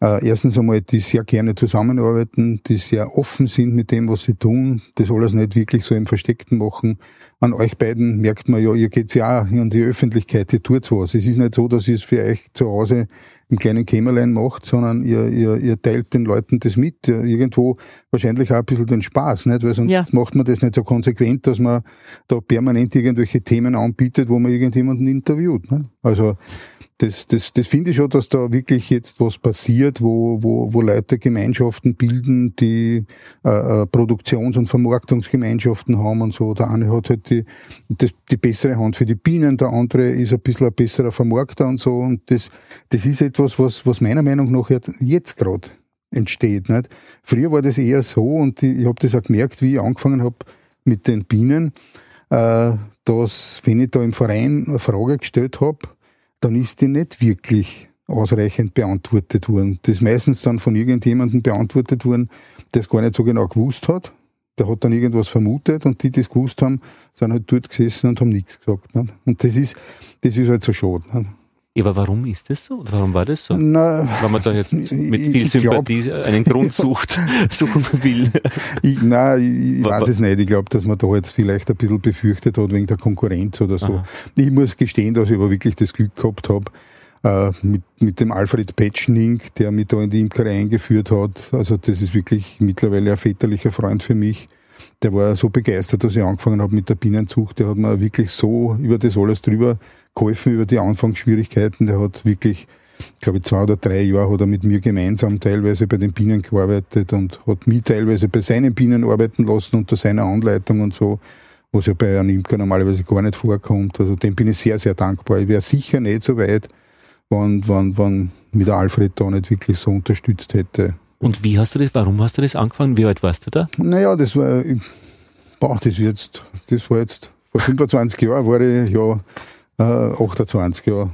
Äh, erstens einmal, die sehr gerne zusammenarbeiten, die sehr offen sind mit dem, was sie tun, das alles nicht wirklich so im Versteckten machen. An euch beiden merkt man ja, ihr geht's ja auch an die Öffentlichkeit, ihr tut's was. Es ist nicht so, dass ihr es für euch zu Hause im kleinen Kämmerlein macht, sondern ihr, ihr, ihr teilt den Leuten das mit. Irgendwo wahrscheinlich auch ein bisschen den Spaß, nicht? Weil sonst ja. macht man das nicht so konsequent, dass man da permanent irgendwelche Themen anbietet, wo man irgendjemanden interviewt. Nicht? Also das, das, das finde ich schon, dass da wirklich jetzt was passiert, wo, wo, wo Leute Gemeinschaften bilden, die äh, äh, Produktions- und Vermarktungsgemeinschaften haben und so. Der eine hat halt die, das, die bessere Hand für die Bienen, der andere ist ein bisschen ein besserer Vermarkter und so. Und das, das ist etwas, was, was meiner Meinung nach jetzt gerade entsteht. Nicht? Früher war das eher so und ich, ich habe das auch gemerkt, wie ich angefangen habe mit den Bienen, äh, dass wenn ich da im Verein eine Frage gestellt habe, dann ist die nicht wirklich ausreichend beantwortet worden. Das ist meistens dann von irgendjemandem beantwortet worden, der es gar nicht so genau gewusst hat. Der hat dann irgendwas vermutet und die, die es gewusst haben, sind halt dort gesessen und haben nichts gesagt. Nicht? Und das ist, das ist halt so schade. Nicht? Ja, aber warum ist das so? Oder warum war das so? Na, Wenn man da jetzt mit viel Sympathie glaub, einen Grund sucht, suchen will. Ich, nein, ich, ich weiß es nicht. Ich glaube, dass man da jetzt vielleicht ein bisschen befürchtet hat wegen der Konkurrenz oder so. Aha. Ich muss gestehen, dass ich aber wirklich das Glück gehabt habe, äh, mit, mit dem Alfred Petschning, der mich da in die Imkerei eingeführt hat. Also das ist wirklich mittlerweile ein väterlicher Freund für mich. Der war so begeistert, dass ich angefangen habe mit der Bienenzucht. Der hat mir wirklich so über das alles drüber geholfen über die Anfangsschwierigkeiten. Der hat wirklich glaube ich, zwei oder drei Jahre hat er mit mir gemeinsam teilweise bei den Bienen gearbeitet und hat mich teilweise bei seinen Bienen arbeiten lassen unter seiner Anleitung und so, was ja bei einem Imker normalerweise gar nicht vorkommt. Also dem bin ich sehr, sehr dankbar. Ich wäre sicher nicht so weit, wenn, wenn, wenn mich der Alfred da nicht wirklich so unterstützt hätte. Und wie hast du das, warum hast du das angefangen? Wie alt warst du da? Naja, das war, boah, das jetzt, das war jetzt, vor 25 Jahren war ich ja äh, 28 Jahre.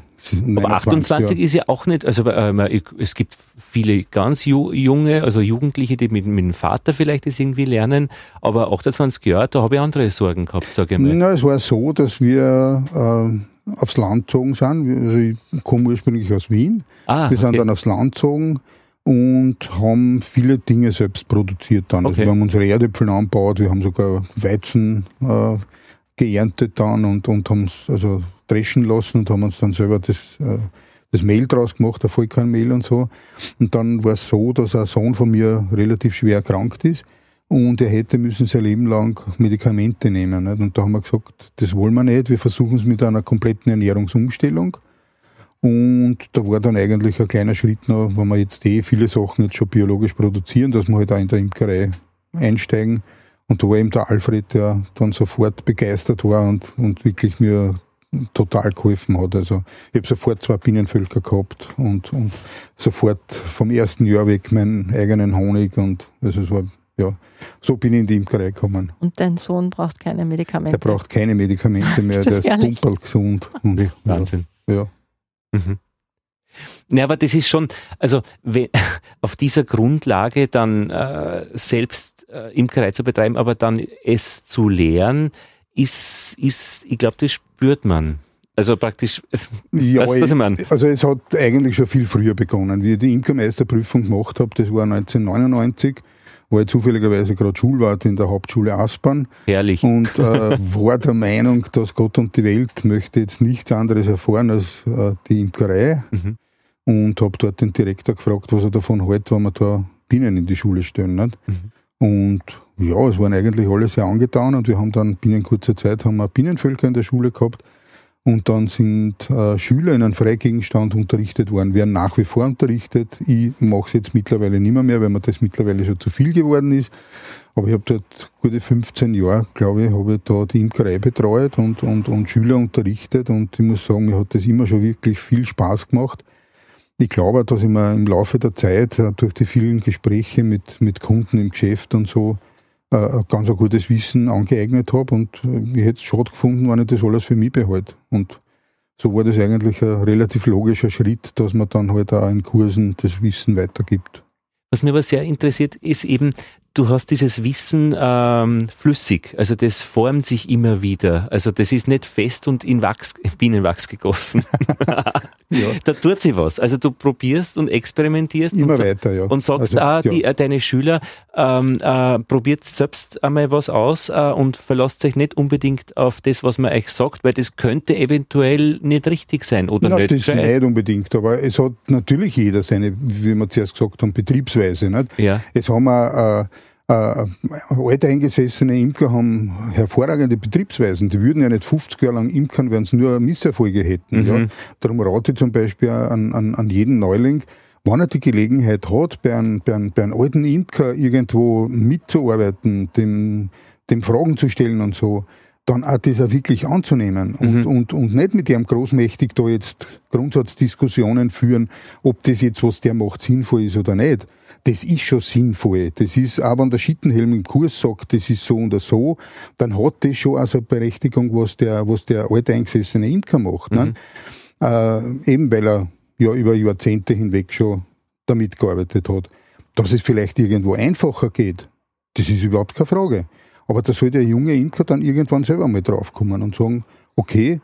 Aber 28 Jahre. ist ja auch nicht, also äh, es gibt viele ganz junge, also Jugendliche, die mit, mit dem Vater vielleicht das irgendwie lernen, aber 28 Jahre, da habe ich andere Sorgen gehabt, sage ich mal. Na, es war so, dass wir äh, aufs Land gezogen sind. Also ich komme ursprünglich aus Wien. Ah, wir sind okay. dann aufs Land gezogen und haben viele Dinge selbst produziert dann. Also okay. Also wir haben unsere Erdäpfel angebaut, wir haben sogar Weizen äh, geerntet dann und, und haben es also dreschen lassen und haben uns dann selber das, äh, das Mehl draus gemacht, ein Vollkornmehl und so. Und dann war es so, dass ein Sohn von mir relativ schwer erkrankt ist und er hätte müssen sein Leben lang Medikamente nehmen. Nicht? Und da haben wir gesagt, das wollen wir nicht, wir versuchen es mit einer kompletten Ernährungsumstellung. Und da war dann eigentlich ein kleiner Schritt noch, wenn wir jetzt eh viele Sachen jetzt schon biologisch produzieren, dass wir halt auch in der Imkerei einsteigen. Und da war eben der Alfred, der dann sofort begeistert war und, und wirklich mir total geholfen hat. Also ich habe sofort zwei Bienenvölker gehabt und, und sofort vom ersten Jahr weg meinen eigenen Honig und also es war ja, so bin ich in die Imkerei gekommen. Und dein Sohn braucht keine Medikamente? Der braucht keine Medikamente mehr, der ist pumperl gesund. Und, Wahnsinn. Ja. Mhm. Ja, aber das ist schon, also wenn, auf dieser Grundlage dann äh, selbst äh, Imkerei zu betreiben, aber dann es zu lehren, ist, ist ich glaube, das spürt man. Also praktisch, ja, weißt du, was ich meine? Also es hat eigentlich schon viel früher begonnen. Wie ich die Imkermeisterprüfung gemacht habe, das war 1999, war ich zufälligerweise gerade Schulwart in der Hauptschule Aspern. Herrlich. Und äh, war der Meinung, dass Gott und die Welt möchte jetzt nichts anderes erfahren als äh, die Imkerei. Mhm. Und habe dort den Direktor gefragt, was er davon hält, wenn wir da Bienen in die Schule stellen. Nicht? Mhm. Und ja, es waren eigentlich alle sehr angetan und wir haben dann binnen kurzer Zeit haben wir Bienenvölker in der Schule gehabt und dann sind äh, Schüler in einem Freigegenstand unterrichtet worden, werden nach wie vor unterrichtet. Ich mache es jetzt mittlerweile nicht mehr, mehr, weil mir das mittlerweile schon zu viel geworden ist. Aber ich habe dort gute 15 Jahre, glaube ich, habe ich da die Imkerei betreut und, und, und Schüler unterrichtet. Und ich muss sagen, mir hat das immer schon wirklich viel Spaß gemacht. Ich glaube, dass ich mir im Laufe der Zeit äh, durch die vielen Gespräche mit, mit Kunden im Geschäft und so ganz ein gutes Wissen angeeignet habe und äh, ich hätte es schade gefunden, wenn ich das alles für mich behalte. Und so war das eigentlich ein relativ logischer Schritt, dass man dann halt auch in Kursen das Wissen weitergibt. Was mir aber sehr interessiert, ist eben, du hast dieses Wissen ähm, flüssig, also das formt sich immer wieder. Also das ist nicht fest und in Wachs, Bienenwachs gegossen. ja. Da tut sich was. Also du probierst und experimentierst immer und, weiter, ja. und sagst, also, ah, die, ja. deine Schüler ähm, äh, probiert selbst einmal was aus äh, und verlasst sich nicht unbedingt auf das, was man euch sagt, weil das könnte eventuell nicht richtig sein oder Na, nicht. Das ist nicht unbedingt, aber es hat natürlich jeder seine, wie wir zuerst gesagt haben, Betriebsweise. Nicht? Ja. Jetzt haben wir äh, äh, alteingesessene Imker haben hervorragende Betriebsweisen. Die würden ja nicht 50 Jahre lang imkern, wenn sie nur Misserfolge hätten. Mhm. Ja. Darum rate ich zum Beispiel an, an, an jeden Neuling, wenn er die Gelegenheit hat, bei einem, bei einem, bei einem alten Imker irgendwo mitzuarbeiten, dem, dem Fragen zu stellen und so, dann auch das auch wirklich anzunehmen und, mhm. und, und nicht mit dem großmächtig da jetzt Grundsatzdiskussionen führen, ob das jetzt, was der macht, sinnvoll ist oder nicht das ist schon sinnvoll. Das ist, auch wenn der Schittenhelm im Kurs sagt, das ist so oder so, dann hat das schon also Berechtigung, was der, was der alteingesessene Imker macht. Ne? Mhm. Ne? Äh, eben weil er ja über Jahrzehnte hinweg schon damit gearbeitet hat. Dass es vielleicht irgendwo einfacher geht, das ist überhaupt keine Frage. Aber da soll der junge Imker dann irgendwann selber mal draufkommen und sagen, okay,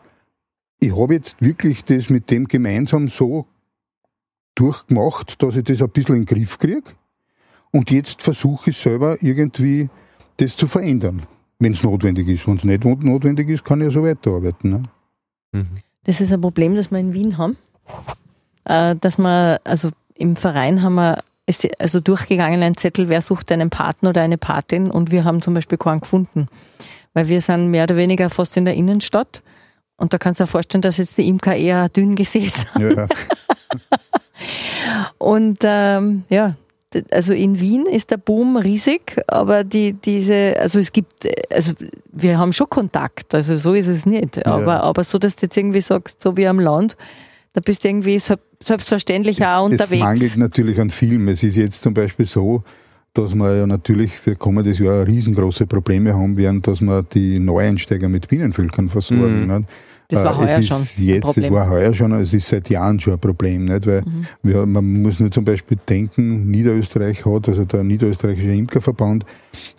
ich habe jetzt wirklich das mit dem gemeinsam so durchgemacht, dass ich das ein bisschen in den Griff kriege. Und jetzt versuche ich selber irgendwie das zu verändern, wenn es notwendig ist. Wenn es nicht notwendig ist, kann ich ja so weiterarbeiten. Ne? Mhm. Das ist ein Problem, das wir in Wien haben. Äh, dass wir, also im Verein haben wir ist also durchgegangen ein Zettel, wer sucht einen Partner oder eine Patin und wir haben zum Beispiel keinen gefunden. Weil wir sind mehr oder weniger fast in der Innenstadt und da kannst du dir vorstellen, dass jetzt die Imker eher dünn gesät sind. Ja. und ähm, ja, also in Wien ist der Boom riesig, aber die, diese, also es gibt, also wir haben schon Kontakt, also so ist es nicht. Ja. Aber, aber so, dass du jetzt irgendwie sagst, so wie am Land, da bist du irgendwie selbstverständlich auch es, unterwegs. Es mangelt natürlich an Film. Es ist jetzt zum Beispiel so, dass wir ja natürlich für kommendes Jahr riesengroße Probleme haben werden, dass wir die Neueinsteiger mit Bienenvölkern versorgen. Mhm. Das war äh, heuer schon jetzt, ein Problem. Das war heuer schon, es ist seit Jahren schon ein Problem, nicht? weil mhm. wir, man muss nur zum Beispiel denken, Niederösterreich hat, also der Niederösterreichische Imkerverband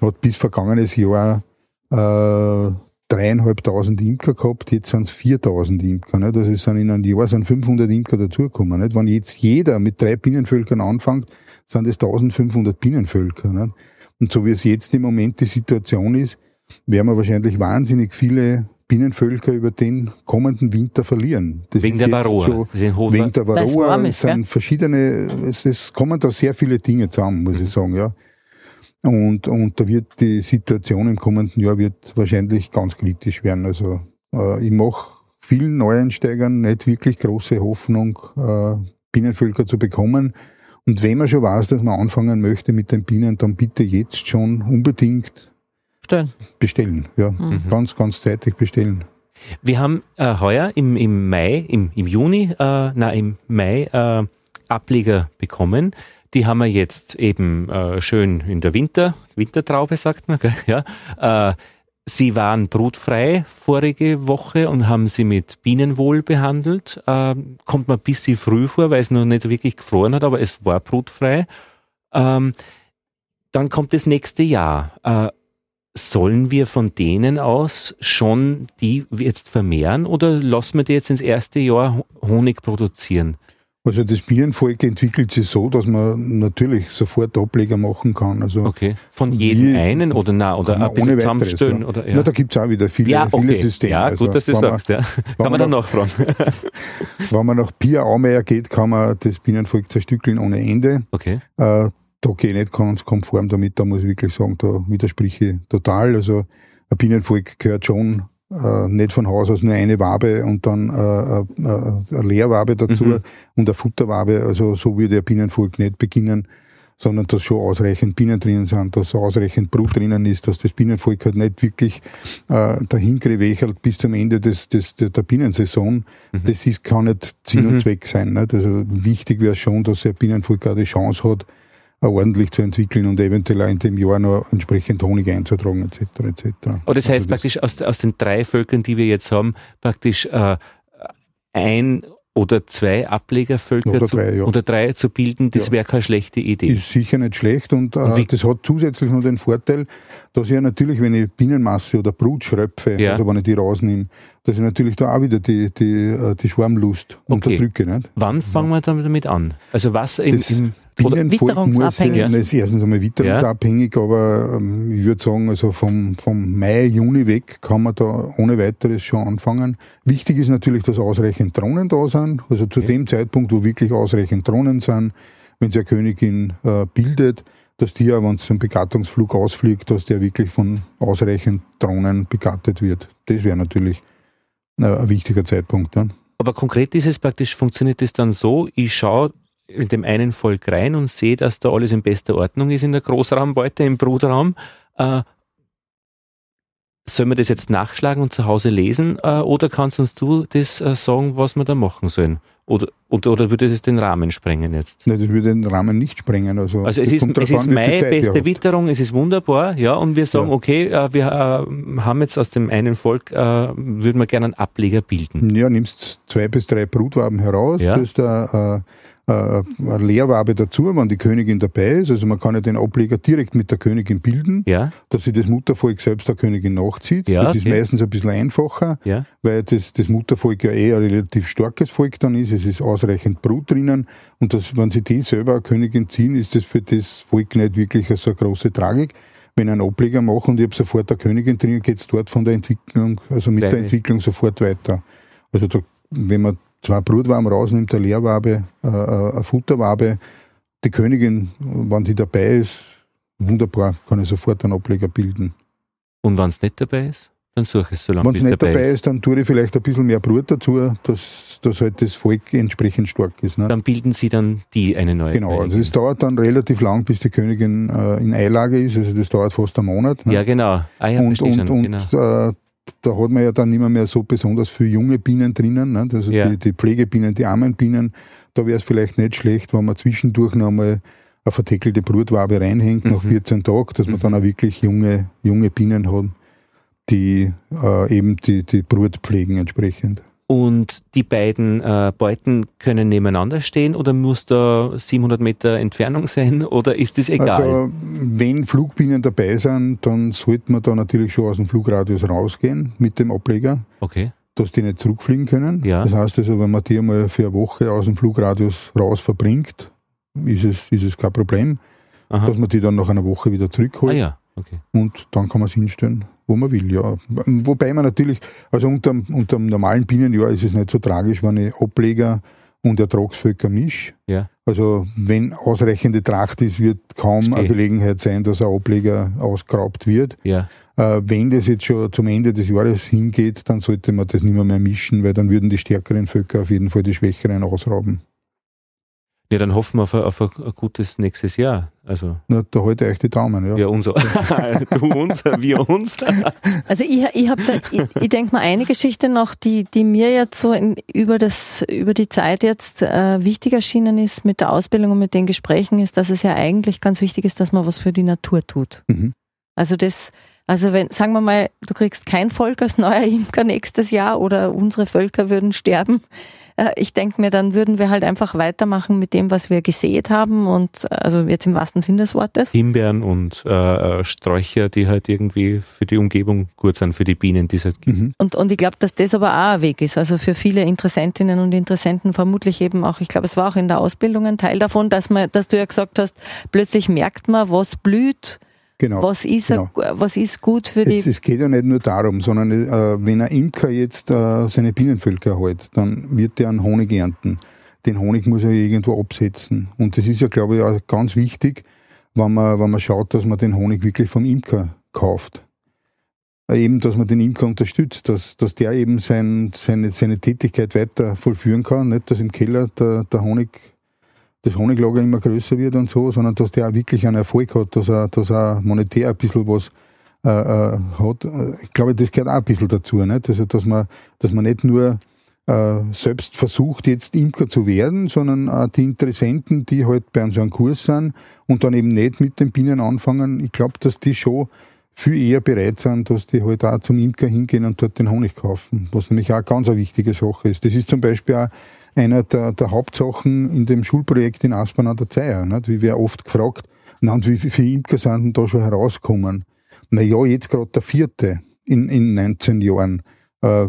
hat bis vergangenes Jahr äh, dreieinhalbtausend Imker gehabt, jetzt sind es 4000 Imker. Nicht? Also es sind in einem Jahr sind 500 Imker dazugekommen. Nicht? Wenn jetzt jeder mit drei Bienenvölkern anfängt, sind es 1500 Bienenvölker. Nicht? Und so wie es jetzt im Moment die Situation ist, werden wir wahrscheinlich wahnsinnig viele Bienenvölker über den kommenden Winter verlieren. Das wegen der Varroa. So, wegen der Varroa ist, sind ja? verschiedene, es, es, kommen da sehr viele Dinge zusammen, muss ich sagen, ja. Und, und da wird die Situation im kommenden Jahr wird wahrscheinlich ganz kritisch werden. Also äh, ich mache vielen Neueinsteigern nicht wirklich große Hoffnung, äh, Bienenvölker zu bekommen. Und wenn man schon weiß, dass man anfangen möchte mit den Bienen, dann bitte jetzt schon unbedingt bestellen. Bestellen, ja. Mhm. Ganz, ganz zeitig bestellen. Wir haben äh, heuer im, im Mai, im, im Juni, äh, na im Mai äh, Ableger bekommen. Die haben wir jetzt eben äh, schön in der Winter, Wintertraube sagt man, gell? ja. Äh, sie waren brutfrei vorige Woche und haben sie mit Bienenwohl behandelt. Äh, kommt mir ein bisschen früh vor, weil es noch nicht wirklich gefroren hat, aber es war brutfrei. Ähm, dann kommt das nächste Jahr. Äh, sollen wir von denen aus schon die jetzt vermehren oder lassen wir die jetzt ins erste Jahr Honig produzieren? Also das Bienenvolk entwickelt sich so, dass man natürlich sofort Ableger machen kann. Also okay. Von jedem einen oder na oder ein bisschen zusammenstellen? Ja. Oder, ja. Na, da gibt es auch wieder viele, ja, okay. viele Systeme. Ja, gut, also, dass du sagst. Man, ja. Kann man dann nachfragen. wenn man nach Pia Aumeier geht, kann man das Bienenvolk zerstückeln ohne Ende. Okay. Äh, da gehe ich nicht ganz konform damit, da muss ich wirklich sagen, da widerspreche ich total. Also ein Bienenvolk gehört schon äh, nicht von Haus aus nur eine Wabe und dann äh, äh, eine Leerwabe dazu mhm. und eine Futterwabe. Also so würde ein Bienenvolk nicht beginnen, sondern dass schon ausreichend Bienen drinnen sind, dass ausreichend Brut drinnen ist, dass das Bienenvolk halt nicht wirklich äh, dahin gewechelt bis zum Ende des, des, der Bienensaison. Mhm. Das ist, kann nicht Sinn und mhm. Zweck sein. Nicht? Also wichtig wäre schon, dass ein Bienenvolk auch die Chance hat, ordentlich zu entwickeln und eventuell auch in dem Jahr noch entsprechend Honig einzutragen etc. etc. Aber das heißt also praktisch aus, aus den drei Völkern, die wir jetzt haben, praktisch äh, ein oder zwei Ablegervölker oder zu, drei, ja. oder drei zu bilden, das ja. wäre keine schlechte Idee. Ist sicher nicht schlecht und, äh, und das hat zusätzlich noch den Vorteil, dass ich ja natürlich, wenn ich Bienenmasse oder Brut schröpfe, ja. also wenn ich die rausnehme, dass ich natürlich da auch wieder die, die, äh, die Schwarmlust okay. unterdrücke. Nicht? Wann fangen wir damit an? Also was im, das, im Witterungsabhängig. Ja, ist erstens einmal witterungsabhängig, ja. aber ähm, ich würde sagen, also vom, vom Mai, Juni weg kann man da ohne weiteres schon anfangen. Wichtig ist natürlich, dass ausreichend Drohnen da sind. Also zu okay. dem Zeitpunkt, wo wirklich ausreichend Drohnen sind, wenn sie eine Königin äh, bildet, dass die wenn es zum Begattungsflug ausfliegt, dass der wirklich von ausreichend Drohnen begattet wird. Das wäre natürlich äh, ein wichtiger Zeitpunkt. Ja. Aber konkret ist es praktisch, funktioniert es dann so, ich schaue in dem einen Volk rein und sehe, dass da alles in bester Ordnung ist in der Großraumbeute, im Bruderraum. Äh, Sollen wir das jetzt nachschlagen und zu Hause lesen äh, oder kannst uns du das äh, sagen, was wir da machen sollen? Oder, oder, oder würde das den Rahmen sprengen jetzt? Nein, das würde den Rahmen nicht sprengen. Also, also es ist, es ist Mai, beste Witterung, es ist wunderbar, ja, und wir sagen, ja. okay, äh, wir äh, haben jetzt aus dem einen Volk, äh, würden wir gerne einen Ableger bilden. Ja, nimmst zwei bis drei Brutwaben heraus, ja. du da äh, äh, eine Lehrwabe dazu, wenn die Königin dabei ist. Also man kann ja den Ableger direkt mit der Königin bilden, ja. dass sie das Muttervolk selbst der Königin nachzieht. Ja, das ist okay. meistens ein bisschen einfacher, ja. weil das, das Muttervolk ja eh ein relativ starkes Volk dann ist. Es ist ausreichend Brut drinnen und das, wenn sie die selber eine Königin ziehen, ist das für das Volk nicht wirklich so eine große Tragik wenn ich einen Ableger mache und ich habe sofort der Königin drin, geht es dort von der Entwicklung, also mit Gleich. der Entwicklung sofort weiter. Also da, wenn man zwei Brutwaben rausnimmt, eine Leerwabe, äh, äh, eine Futterwabe. Die Königin, wenn die dabei ist, wunderbar, kann ich sofort einen Ableger bilden. Und wenn es nicht dabei ist? Dann suche ich es so lange, Wenn es nicht dabei ist. ist. dann tue ich vielleicht ein bisschen mehr Brut dazu, dass, dass halt das Volk entsprechend stark ist. Ne? Dann bilden Sie dann die eine neue Genau, Königin. also es dauert dann relativ lang, bis die Königin äh, in Eilage ist, also das dauert fast einen Monat. Ne? Ja, genau. Ah, ja, und und, und genau. äh, da hat man ja dann nicht mehr so besonders viele junge Bienen drinnen, ne? also ja. die, die Pflegebienen, die armen Bienen. Da wäre es vielleicht nicht schlecht, wenn man zwischendurch noch einmal eine verteckelte Brutwabe reinhängt mhm. nach 14 Tagen, dass man mhm. dann auch wirklich junge, junge Bienen hat die äh, eben die, die Brut pflegen entsprechend. Und die beiden äh, Beuten können nebeneinander stehen oder muss da 700 Meter Entfernung sein oder ist das egal? Also, wenn Flugbienen dabei sind, dann sollte man da natürlich schon aus dem Flugradius rausgehen mit dem Ableger. Okay. Dass die nicht zurückfliegen können. Ja. Das heißt also, wenn man die einmal für eine Woche aus dem Flugradius raus verbringt, ist es, ist es kein Problem, Aha. dass man die dann nach einer Woche wieder zurückholt. Ah, ja. okay. Und dann kann man es hinstellen wo man will, ja. Wobei man natürlich, also unter, unter dem normalen Bienenjahr ist es nicht so tragisch, wenn ich Ableger und Ertragsvölker mische. Ja. Also wenn ausreichende Tracht ist, wird kaum Steh. eine Gelegenheit sein, dass ein Ableger ausgeraubt wird. Ja. Äh, wenn das jetzt schon zum Ende des Jahres hingeht, dann sollte man das nicht mehr, mehr mischen, weil dann würden die stärkeren Völker auf jeden Fall die schwächeren ausrauben. Ja, dann hoffen wir auf ein, auf ein, gutes nächstes Jahr. Also. Na, da halte ich euch die Daumen, ja. Ja, unser. du unser, wir uns. Also ich, ich habe da, ich, ich denke mal eine Geschichte noch, die, die mir jetzt so in, über, das, über die Zeit jetzt äh, wichtig erschienen ist mit der Ausbildung und mit den Gesprächen, ist, dass es ja eigentlich ganz wichtig ist, dass man was für die Natur tut. Mhm. Also das, also wenn, sagen wir mal, du kriegst kein Volk als neuer Imker nächstes Jahr oder unsere Völker würden sterben, ich denke mir, dann würden wir halt einfach weitermachen mit dem, was wir gesät haben und also jetzt im wahrsten Sinn des Wortes. Himbeeren und äh, äh, Sträucher, die halt irgendwie für die Umgebung gut sind, für die Bienen, die es halt gibt. Mhm. Und, und ich glaube, dass das aber auch ein Weg ist. Also für viele Interessentinnen und Interessenten vermutlich eben auch, ich glaube, es war auch in der Ausbildung ein Teil davon, dass man, dass du ja gesagt hast, plötzlich merkt man, was blüht, Genau, was, ist genau. A, was ist gut für die? Es, es, geht ja nicht nur darum, sondern äh, wenn ein Imker jetzt äh, seine Bienenvölker hält, dann wird er einen Honig ernten. Den Honig muss er irgendwo absetzen. Und das ist ja, glaube ich, auch ganz wichtig, wenn man, wenn man schaut, dass man den Honig wirklich vom Imker kauft. Äh, eben, dass man den Imker unterstützt, dass, dass der eben sein, seine, seine Tätigkeit weiter vollführen kann. Nicht, dass im Keller der, der Honig das Honiglager immer größer wird und so, sondern dass der auch wirklich einen Erfolg hat, dass er, dass er monetär ein bisschen was äh, äh, hat. Ich glaube, das gehört auch ein bisschen dazu, nicht? Also, dass man, dass man nicht nur äh, selbst versucht, jetzt Imker zu werden, sondern auch die Interessenten, die halt bei einem Kurs sind und dann eben nicht mit den Bienen anfangen, ich glaube, dass die schon viel eher bereit sind, dass die halt auch zum Imker hingehen und dort den Honig kaufen, was nämlich auch ganz eine wichtige Sache ist. Das ist zum Beispiel auch einer der, der Hauptsachen in dem Schulprojekt in Aspern an der Zeier. Nicht? Wie wir oft gefragt, na, und wie viele Imker sind denn da schon herausgekommen? Na ja, jetzt gerade der vierte in, in 19 Jahren. Äh,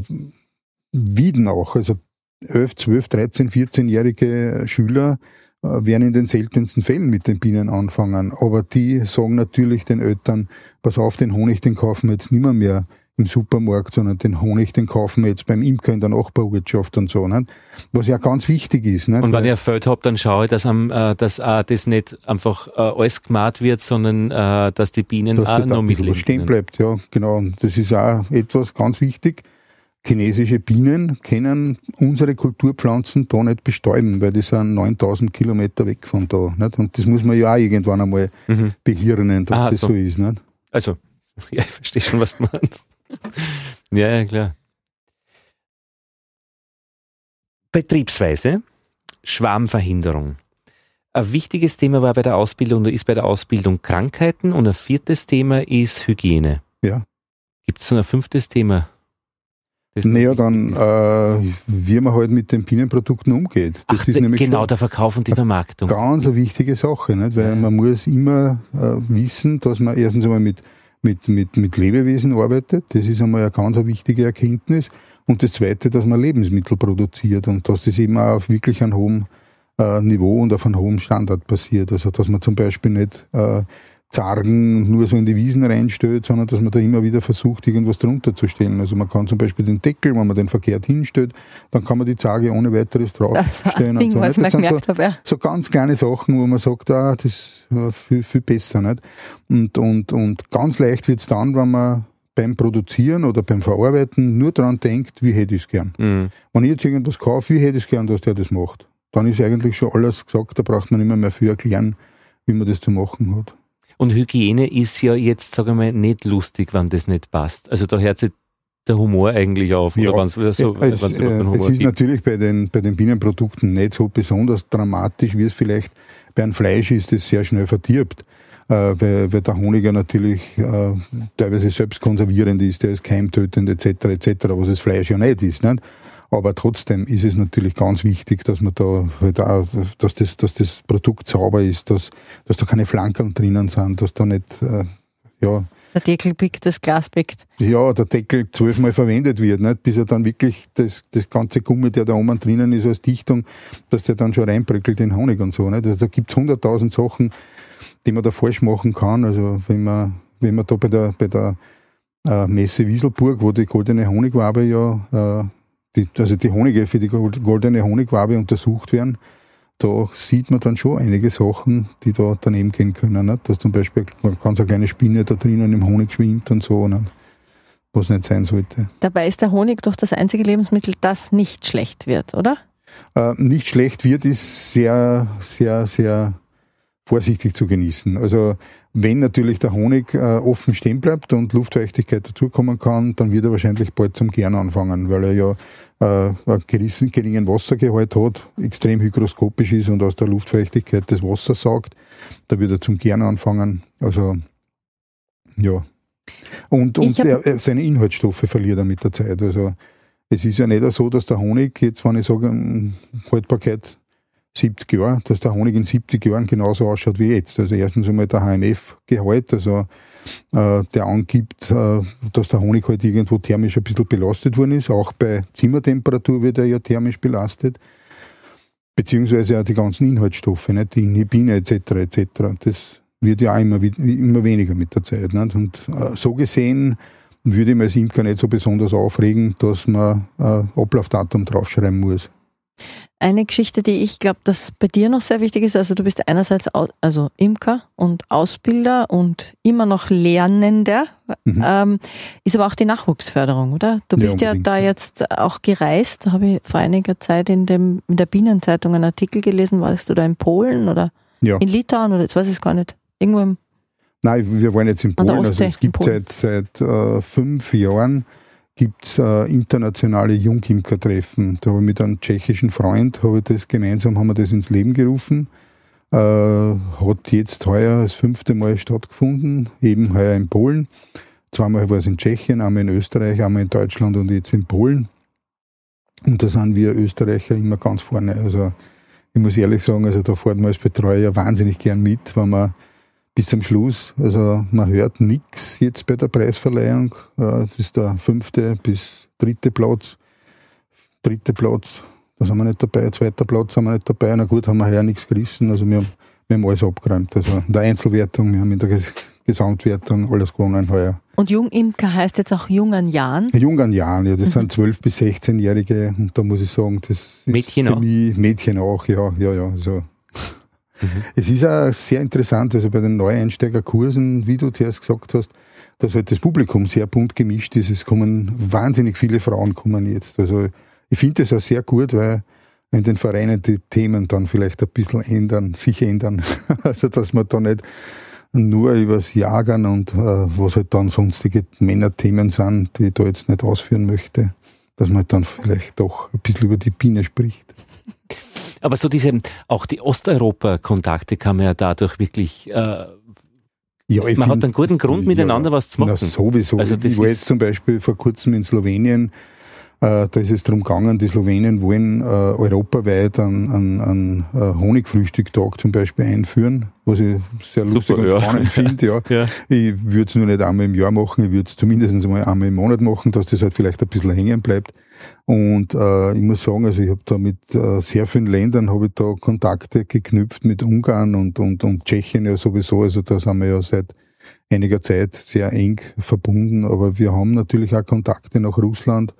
Wiedenach, also 11, 12, 13, 14-jährige Schüler äh, werden in den seltensten Fällen mit den Bienen anfangen. Aber die sagen natürlich den Eltern, pass auf, den Honig, den kaufen wir jetzt nimmer mehr im Supermarkt, sondern den Honig, den kaufen wir jetzt beim Imker in der Nachbarwirtschaft und so. Nicht? Was ja ganz wichtig ist. Nicht? Und wenn ihr Feld habt, dann schaue ich, dass, am, äh, dass äh, das nicht einfach äh, alles gemacht wird, sondern äh, dass die Bienen dass auch noch mitleben. stehen bleibt, ja, genau. Und das ist auch etwas ganz wichtig. Chinesische Bienen können unsere Kulturpflanzen da nicht bestäuben, weil die sind 9000 Kilometer weg von da. Nicht? Und das muss man ja auch irgendwann einmal mhm. behirnen, dass Aha, das so. so ist. Nicht? Also, ja, ich verstehe schon, was du meinst. ja, ja, klar. Betriebsweise, Schwarmverhinderung. Ein wichtiges Thema war bei der Ausbildung oder ist bei der Ausbildung Krankheiten und ein viertes Thema ist Hygiene. Ja. Gibt es noch ein fünftes Thema? Naja, dann, äh, wie man halt mit den Bienenprodukten umgeht. Das Ach, ist nämlich genau, der Verkauf und die Vermarktung. Ganz eine wichtige Sache, nicht? weil ja. man muss immer äh, wissen, dass man erstens einmal mit mit, mit, mit Lebewesen arbeitet. Das ist einmal eine ganz wichtige Erkenntnis. Und das Zweite, dass man Lebensmittel produziert und dass das eben auf wirklich einem hohen äh, Niveau und auf einem hohen Standard passiert. Also dass man zum Beispiel nicht äh, Zargen nur so in die Wiesen reinstellt, sondern dass man da immer wieder versucht, irgendwas drunter zu stellen. Also man kann zum Beispiel den Deckel, wenn man den verkehrt hinstellt, dann kann man die Zarge ohne weiteres draufstellen. Das, Ding, so, was das sind so, habe, ja. so ganz kleine Sachen, wo man sagt, ah, das ist viel, viel besser. Nicht? Und, und, und ganz leicht wird es dann, wenn man beim Produzieren oder beim Verarbeiten nur daran denkt, wie hätte ich es gern. Mhm. Wenn ich jetzt irgendwas kaufe, wie hätte ich es gern, dass der das macht. Dann ist eigentlich schon alles gesagt, da braucht man nicht mehr, mehr viel erklären, wie man das zu machen hat. Und Hygiene ist ja jetzt, sage ich mal, nicht lustig, wenn das nicht passt. Also da hört sich der Humor eigentlich auf? Ja, oder so, es, es, äh, es ist gibt. natürlich bei den, bei den Bienenprodukten nicht so besonders dramatisch, wie es vielleicht bei einem Fleisch ist, das sehr schnell verdirbt. Äh, weil, weil der Honig ja natürlich äh, teilweise selbst konservierend ist, der ist keimtötend etc. etc., was das Fleisch ja nicht ist. Nicht? Aber trotzdem ist es natürlich ganz wichtig, dass man da, halt auch, dass, das, dass das Produkt sauber ist, dass, dass da keine Flanken drinnen sind, dass da nicht, äh, ja, der Deckel pickt, das Glas pickt. Ja, der Deckel zwölfmal verwendet wird, nicht? bis er dann wirklich das, das ganze Gummi, der da oben drinnen ist als Dichtung, dass der dann schon reinbröckelt in Honig und so. Nicht? Also da gibt es hunderttausend Sachen, die man da falsch machen kann. Also wenn man, wenn man da bei der, bei der äh, Messe Wieselburg, wo die goldene Honigwabe ja, äh, die, also die Honige für die goldene Honigwabe untersucht werden, da sieht man dann schon einige Sachen, die da daneben gehen können. Nicht? Dass zum Beispiel eine ganz eine kleine Spinne da drinnen im Honig schwimmt und so, nicht? was nicht sein sollte. Dabei ist der Honig doch das einzige Lebensmittel, das nicht schlecht wird, oder? Äh, nicht schlecht wird, ist sehr, sehr, sehr vorsichtig zu genießen. Also wenn natürlich der Honig äh, offen stehen bleibt und Luftfeuchtigkeit dazukommen kann, dann wird er wahrscheinlich bald zum Gern anfangen, weil er ja äh, einen gerissen, geringen Wassergehalt hat, extrem hygroskopisch ist und aus der Luftfeuchtigkeit das Wasser saugt. Da wird er zum Gern anfangen. Also ja. Und, und er, seine Inhaltsstoffe verliert er mit der Zeit. Also es ist ja nicht so, dass der Honig, jetzt wenn ich sage, Haltbarkeit 70 Jahre, dass der Honig in 70 Jahren genauso ausschaut wie jetzt. Also erstens einmal der HMF-Gehalt, also äh, der angibt, äh, dass der Honig halt irgendwo thermisch ein bisschen belastet worden ist. Auch bei Zimmertemperatur wird er ja thermisch belastet. Beziehungsweise auch die ganzen Inhaltsstoffe, nicht? die Inhibine etc. etc. Das wird ja auch immer, immer weniger mit der Zeit. Nicht? Und äh, so gesehen würde ich mir als Imker nicht so besonders aufregen, dass man äh, Ablaufdatum draufschreiben muss. Eine Geschichte, die ich glaube, dass bei dir noch sehr wichtig ist, also du bist einerseits also Imker und Ausbilder und immer noch Lernender, mhm. ähm, ist aber auch die Nachwuchsförderung, oder? Du bist ja, ja da jetzt auch gereist, da habe ich vor einiger Zeit in, dem, in der Bienenzeitung einen Artikel gelesen, warst du da in Polen oder ja. in Litauen oder jetzt weiß ich es gar nicht, irgendwo im Nein, wir waren jetzt in Polen, also es gibt seit, seit äh, fünf Jahren gibt es äh, internationale Jungimker-Treffen. Da habe ich mit einem tschechischen Freund, habe ich das gemeinsam haben wir das ins Leben gerufen. Äh, hat jetzt heuer das fünfte Mal stattgefunden, eben heuer in Polen. Zweimal war es in Tschechien, einmal in Österreich, einmal in Deutschland und jetzt in Polen. Und da sind wir Österreicher immer ganz vorne. Also ich muss ehrlich sagen, also da fährt man als Betreuer wahnsinnig gern mit, wenn man bis zum Schluss. Also man hört nichts jetzt bei der Preisverleihung. Das ist der fünfte bis dritte Platz. Dritte Platz, da sind wir nicht dabei. Zweiter Platz sind wir nicht dabei. Na gut, haben wir heuer nichts gerissen. Also wir haben, wir haben alles abgeräumt. Also in der Einzelwertung, wir haben in der Gesamtwertung alles gewonnen heuer. Und Jungimker heißt jetzt auch jungen Jahren? Jungen Jahren, ja. Das mhm. sind 12- bis 16-Jährige. Und da muss ich sagen, das ist Mädchen für auch. mich Mädchen auch, ja, ja, ja. Also Mhm. Es ist auch sehr interessant, also bei den Neueinsteigerkursen, wie du zuerst gesagt hast, dass halt das Publikum sehr bunt gemischt ist. Es kommen wahnsinnig viele Frauen kommen jetzt. Also ich finde das auch sehr gut, weil in den Vereinen die Themen dann vielleicht ein bisschen ändern, sich ändern. also dass man da nicht nur übers Jagern und äh, was halt dann sonstige Männerthemen sind, die ich da jetzt nicht ausführen möchte, dass man dann vielleicht doch ein bisschen über die Biene spricht. Aber so diese, auch die Osteuropa-Kontakte kann man ja dadurch wirklich, äh, ja, man find, hat einen guten Grund, miteinander ja, was zu machen. Na, sowieso. Also ich war jetzt zum Beispiel vor kurzem in Slowenien, äh, da ist es darum gegangen, die Slowenen wollen äh, europaweit einen, einen, einen äh, Honigfrühstücktag zum Beispiel einführen, was ich sehr lustig Super, und spannend finde. Ja. ja. Ich würde es nur nicht einmal im Jahr machen, ich würde es zumindest einmal einmal im Monat machen, dass das halt vielleicht ein bisschen hängen bleibt. Und äh, ich muss sagen, also ich habe da mit äh, sehr vielen Ländern habe ich da Kontakte geknüpft mit Ungarn und, und, und Tschechien ja sowieso. Also da sind wir ja seit einiger Zeit sehr eng verbunden. Aber wir haben natürlich auch Kontakte nach Russland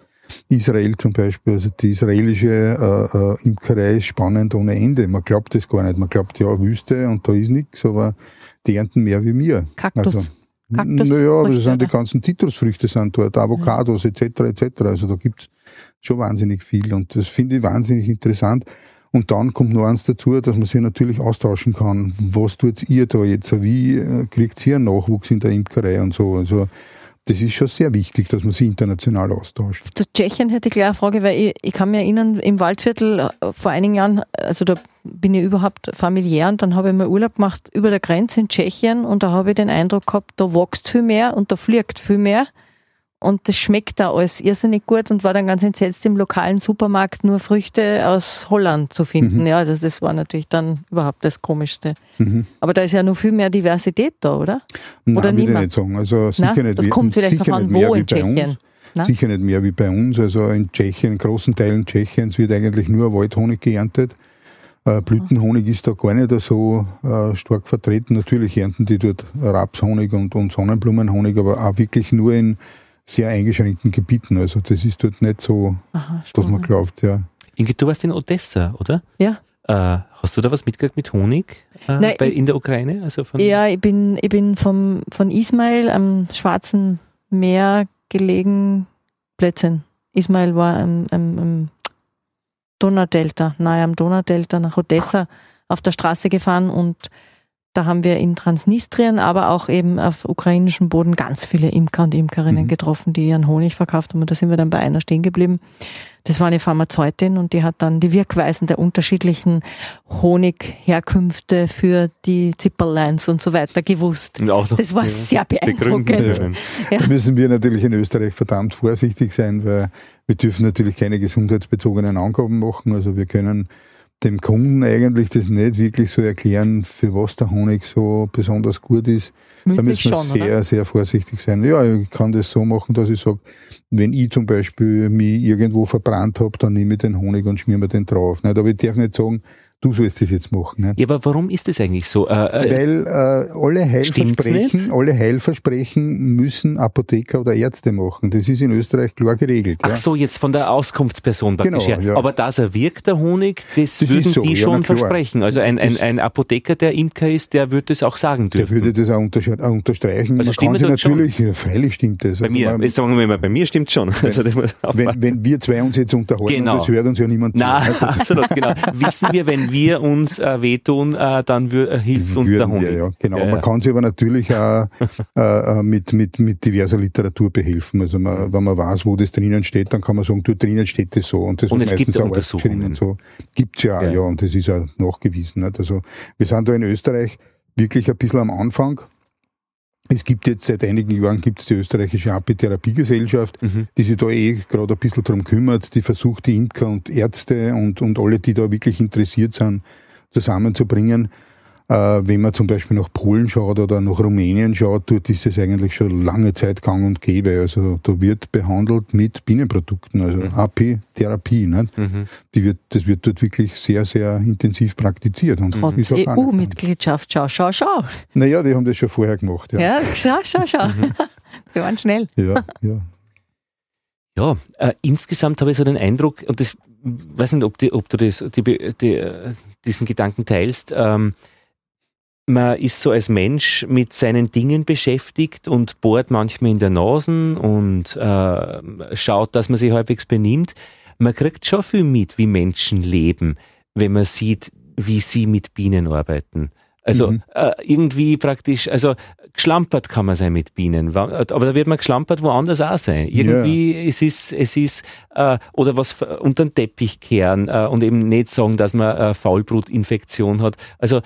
Israel zum Beispiel, also die israelische äh, äh, Imkerei ist spannend ohne Ende. Man glaubt das gar nicht. Man glaubt, ja, Wüste und da ist nichts, aber die ernten mehr wie mir. Kaktus. Also, Kaktus Naja, aber das sind die ganzen Zitrusfrüchte sind dort, Avocados etc. etc. Also da gibt's schon wahnsinnig viel und das finde ich wahnsinnig interessant. Und dann kommt noch eins dazu, dass man sich natürlich austauschen kann. Was tut ihr da jetzt? Wie äh, kriegt ihr einen Nachwuchs in der Imkerei und so? Also das ist schon sehr wichtig, dass man sich international austauscht. Zu Tschechien hätte ich gleich eine Frage, weil ich, ich kann mich erinnern, im Waldviertel äh, vor einigen Jahren, also da bin ich überhaupt familiär und dann habe ich mal Urlaub gemacht über der Grenze in Tschechien und da habe ich den Eindruck gehabt, da wächst viel mehr und da fliegt viel mehr und das schmeckt da alles irrsinnig gut und war dann ganz entsetzt im lokalen Supermarkt nur Früchte aus Holland zu finden. Ja, das, das war natürlich dann überhaupt das Komischste. Mhm. Aber da ist ja noch viel mehr Diversität da, oder? Nein, Oder niemand? nicht sagen. Also sicher Na, nicht das kommt vielleicht davon, mehr wo in Tschechien. Na? Sicher nicht mehr wie bei uns. Also in Tschechien, in großen Teilen Tschechiens wird eigentlich nur Waldhonig geerntet. Äh, Blütenhonig ist da gar nicht so äh, stark vertreten. Natürlich ernten die dort Rapshonig und, und Sonnenblumenhonig, aber auch wirklich nur in sehr eingeschränkten Gebieten. Also das ist dort nicht so, Aha, dass man glaubt, ja. Inge, du warst in Odessa, oder? Ja. Äh, hast du da was mitgekriegt mit Honig äh, Nein, bei, ich- in der Ukraine? Also von, Ja, ich bin, ich bin vom, von Ismail am Schwarzen Meer gelegen, Plätzchen. Ismail war am, am, am Donaudelta, nahe am Donaudelta nach Odessa auf der Straße gefahren und da haben wir in Transnistrien, aber auch eben auf ukrainischem Boden ganz viele Imker und Imkerinnen Mhm. getroffen, die ihren Honig verkauft haben. Und da sind wir dann bei einer stehen geblieben. Das war eine Pharmazeutin und die hat dann die Wirkweisen der unterschiedlichen Honigherkünfte für die Zipperlines und so weiter gewusst. Und auch noch Das war ja, sehr beeindruckend. Ja. Da müssen wir natürlich in Österreich verdammt vorsichtig sein, weil wir dürfen natürlich keine gesundheitsbezogenen Angaben machen. Also wir können dem Kunden eigentlich das nicht wirklich so erklären, für was der Honig so besonders gut ist. Da Mündlich müssen wir schon, sehr, oder? sehr vorsichtig sein. Ja, ich kann das so machen, dass ich sage, wenn ich zum Beispiel mich irgendwo verbrannt habe, dann nehme ich den Honig und schmier mir den drauf. Nicht? Aber ich darf nicht sagen, du sollst das jetzt machen. Nicht? Ja, aber warum ist das eigentlich so? Äh, äh, Weil äh, alle Heilversprechen, alle Heilversprechen müssen Apotheker oder Ärzte machen. Das ist in Österreich klar geregelt. ach ja. so, jetzt von der Auskunftsperson praktisch Genau, her. ja. Aber dass er wirkt, der Honig, das, Das würden so, die ja, schon versprechen. Also ein, ein, ein Apotheker, der Imker ist, der würde das auch sagen Der dürfen. würde das auch unterstreichen. Also Man stimmt kann das schon? natürlich, ja, freilich stimmt das. bei Also mir, man, jetzt sagen wir mal, bei mir stimmt schon. Also, das muss wenn, wenn wir zwei uns jetzt unterhalten, Genau. das hört uns ja niemand Na, zu. ne? absolut, genau. Wissen wir, wenn wir uns äh, wehtun, äh, dann äh, hilft uns der wir, ja, genau. Ja, ja. Man kann sich aber natürlich auch äh, äh, mit, mit, mit diverser Literatur behelfen. Also man, wenn man weiß, wo das drinnen steht, dann kann man sagen, du drinnen steht das so. Und, das Und es gibt auch Untersuchungen. Und so. Gibt's ja auch, Ja. ja. und das ist ja nachgewiesen. Nicht? Also wir sind da in Österreich wirklich ein bisschen am Anfang. Es gibt jetzt seit einigen Jahren gibt's die österreichische Apitherapiegesellschaft, Mhm. die sich da eh gerade ein bisschen drum kümmert, die versucht, die Imker und Ärzte und, und alle, die da wirklich interessiert sind, zusammenzubringen. Äh, wenn man zum Beispiel nach Polen schaut oder nach Rumänien schaut, dort ist es eigentlich schon lange Zeit gang und gäbe. Also da wird behandelt mit Bienenprodukten, also Apitherapie. Nicht? Mhm. Die wird, das wird dort wirklich sehr, sehr intensiv praktiziert. Und Trotz ist auch anerkannt. EU-Mitgliedschaft, schau, schau, schau. Naja, die haben das schon vorher gemacht. Ja, Ja, schau, schau, schau. Mhm. Wir waren schnell. ja. ja. Ja, äh, insgesamt habe ich so den Eindruck, und das weiß nicht, ob, die, ob du das, die, die, äh, diesen Gedanken teilst, ähm, man ist so als Mensch mit seinen Dingen beschäftigt und bohrt manchmal in der Nase und äh, schaut, dass man sich halbwegs benimmt. Man kriegt schon viel mit, wie Menschen leben, wenn man sieht, wie sie mit Bienen arbeiten. Also Mhm. äh, irgendwie praktisch, also geschlampert kann man sein mit Bienen, aber da wird man geschlampert woanders auch sein. Irgendwie es ist es ist äh, oder was unter den Teppich kehren äh, und eben nicht sagen, dass man äh, Faulbrutinfektion hat. Also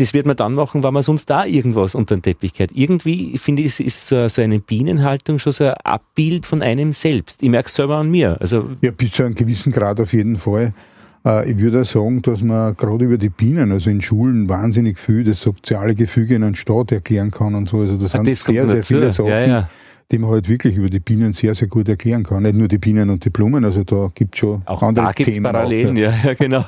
das wird man dann machen, wenn man sonst da irgendwas unter den Teppich kehrt. Irgendwie finde ich, ist so, so eine Bienenhaltung schon so ein Abbild von einem selbst. Ich merke es selber an mir. Also Ja, bis zu einem gewissen Grad auf jeden Fall. Äh, Ich würde auch sagen, dass man gerade über die Bienen, also in Schulen, wahnsinnig viel das soziale Gefüge in einem Staat erklären kann und so. Also das sind das sehr, sehr viele Sachen, Ja, ja. die man halt wirklich über die Bienen sehr, sehr gut erklären kann. Nicht nur die Bienen und die Blumen, also da gibt es schon Auch andere da gibt es Themen. Parallelen, auch, ja, ja, genau.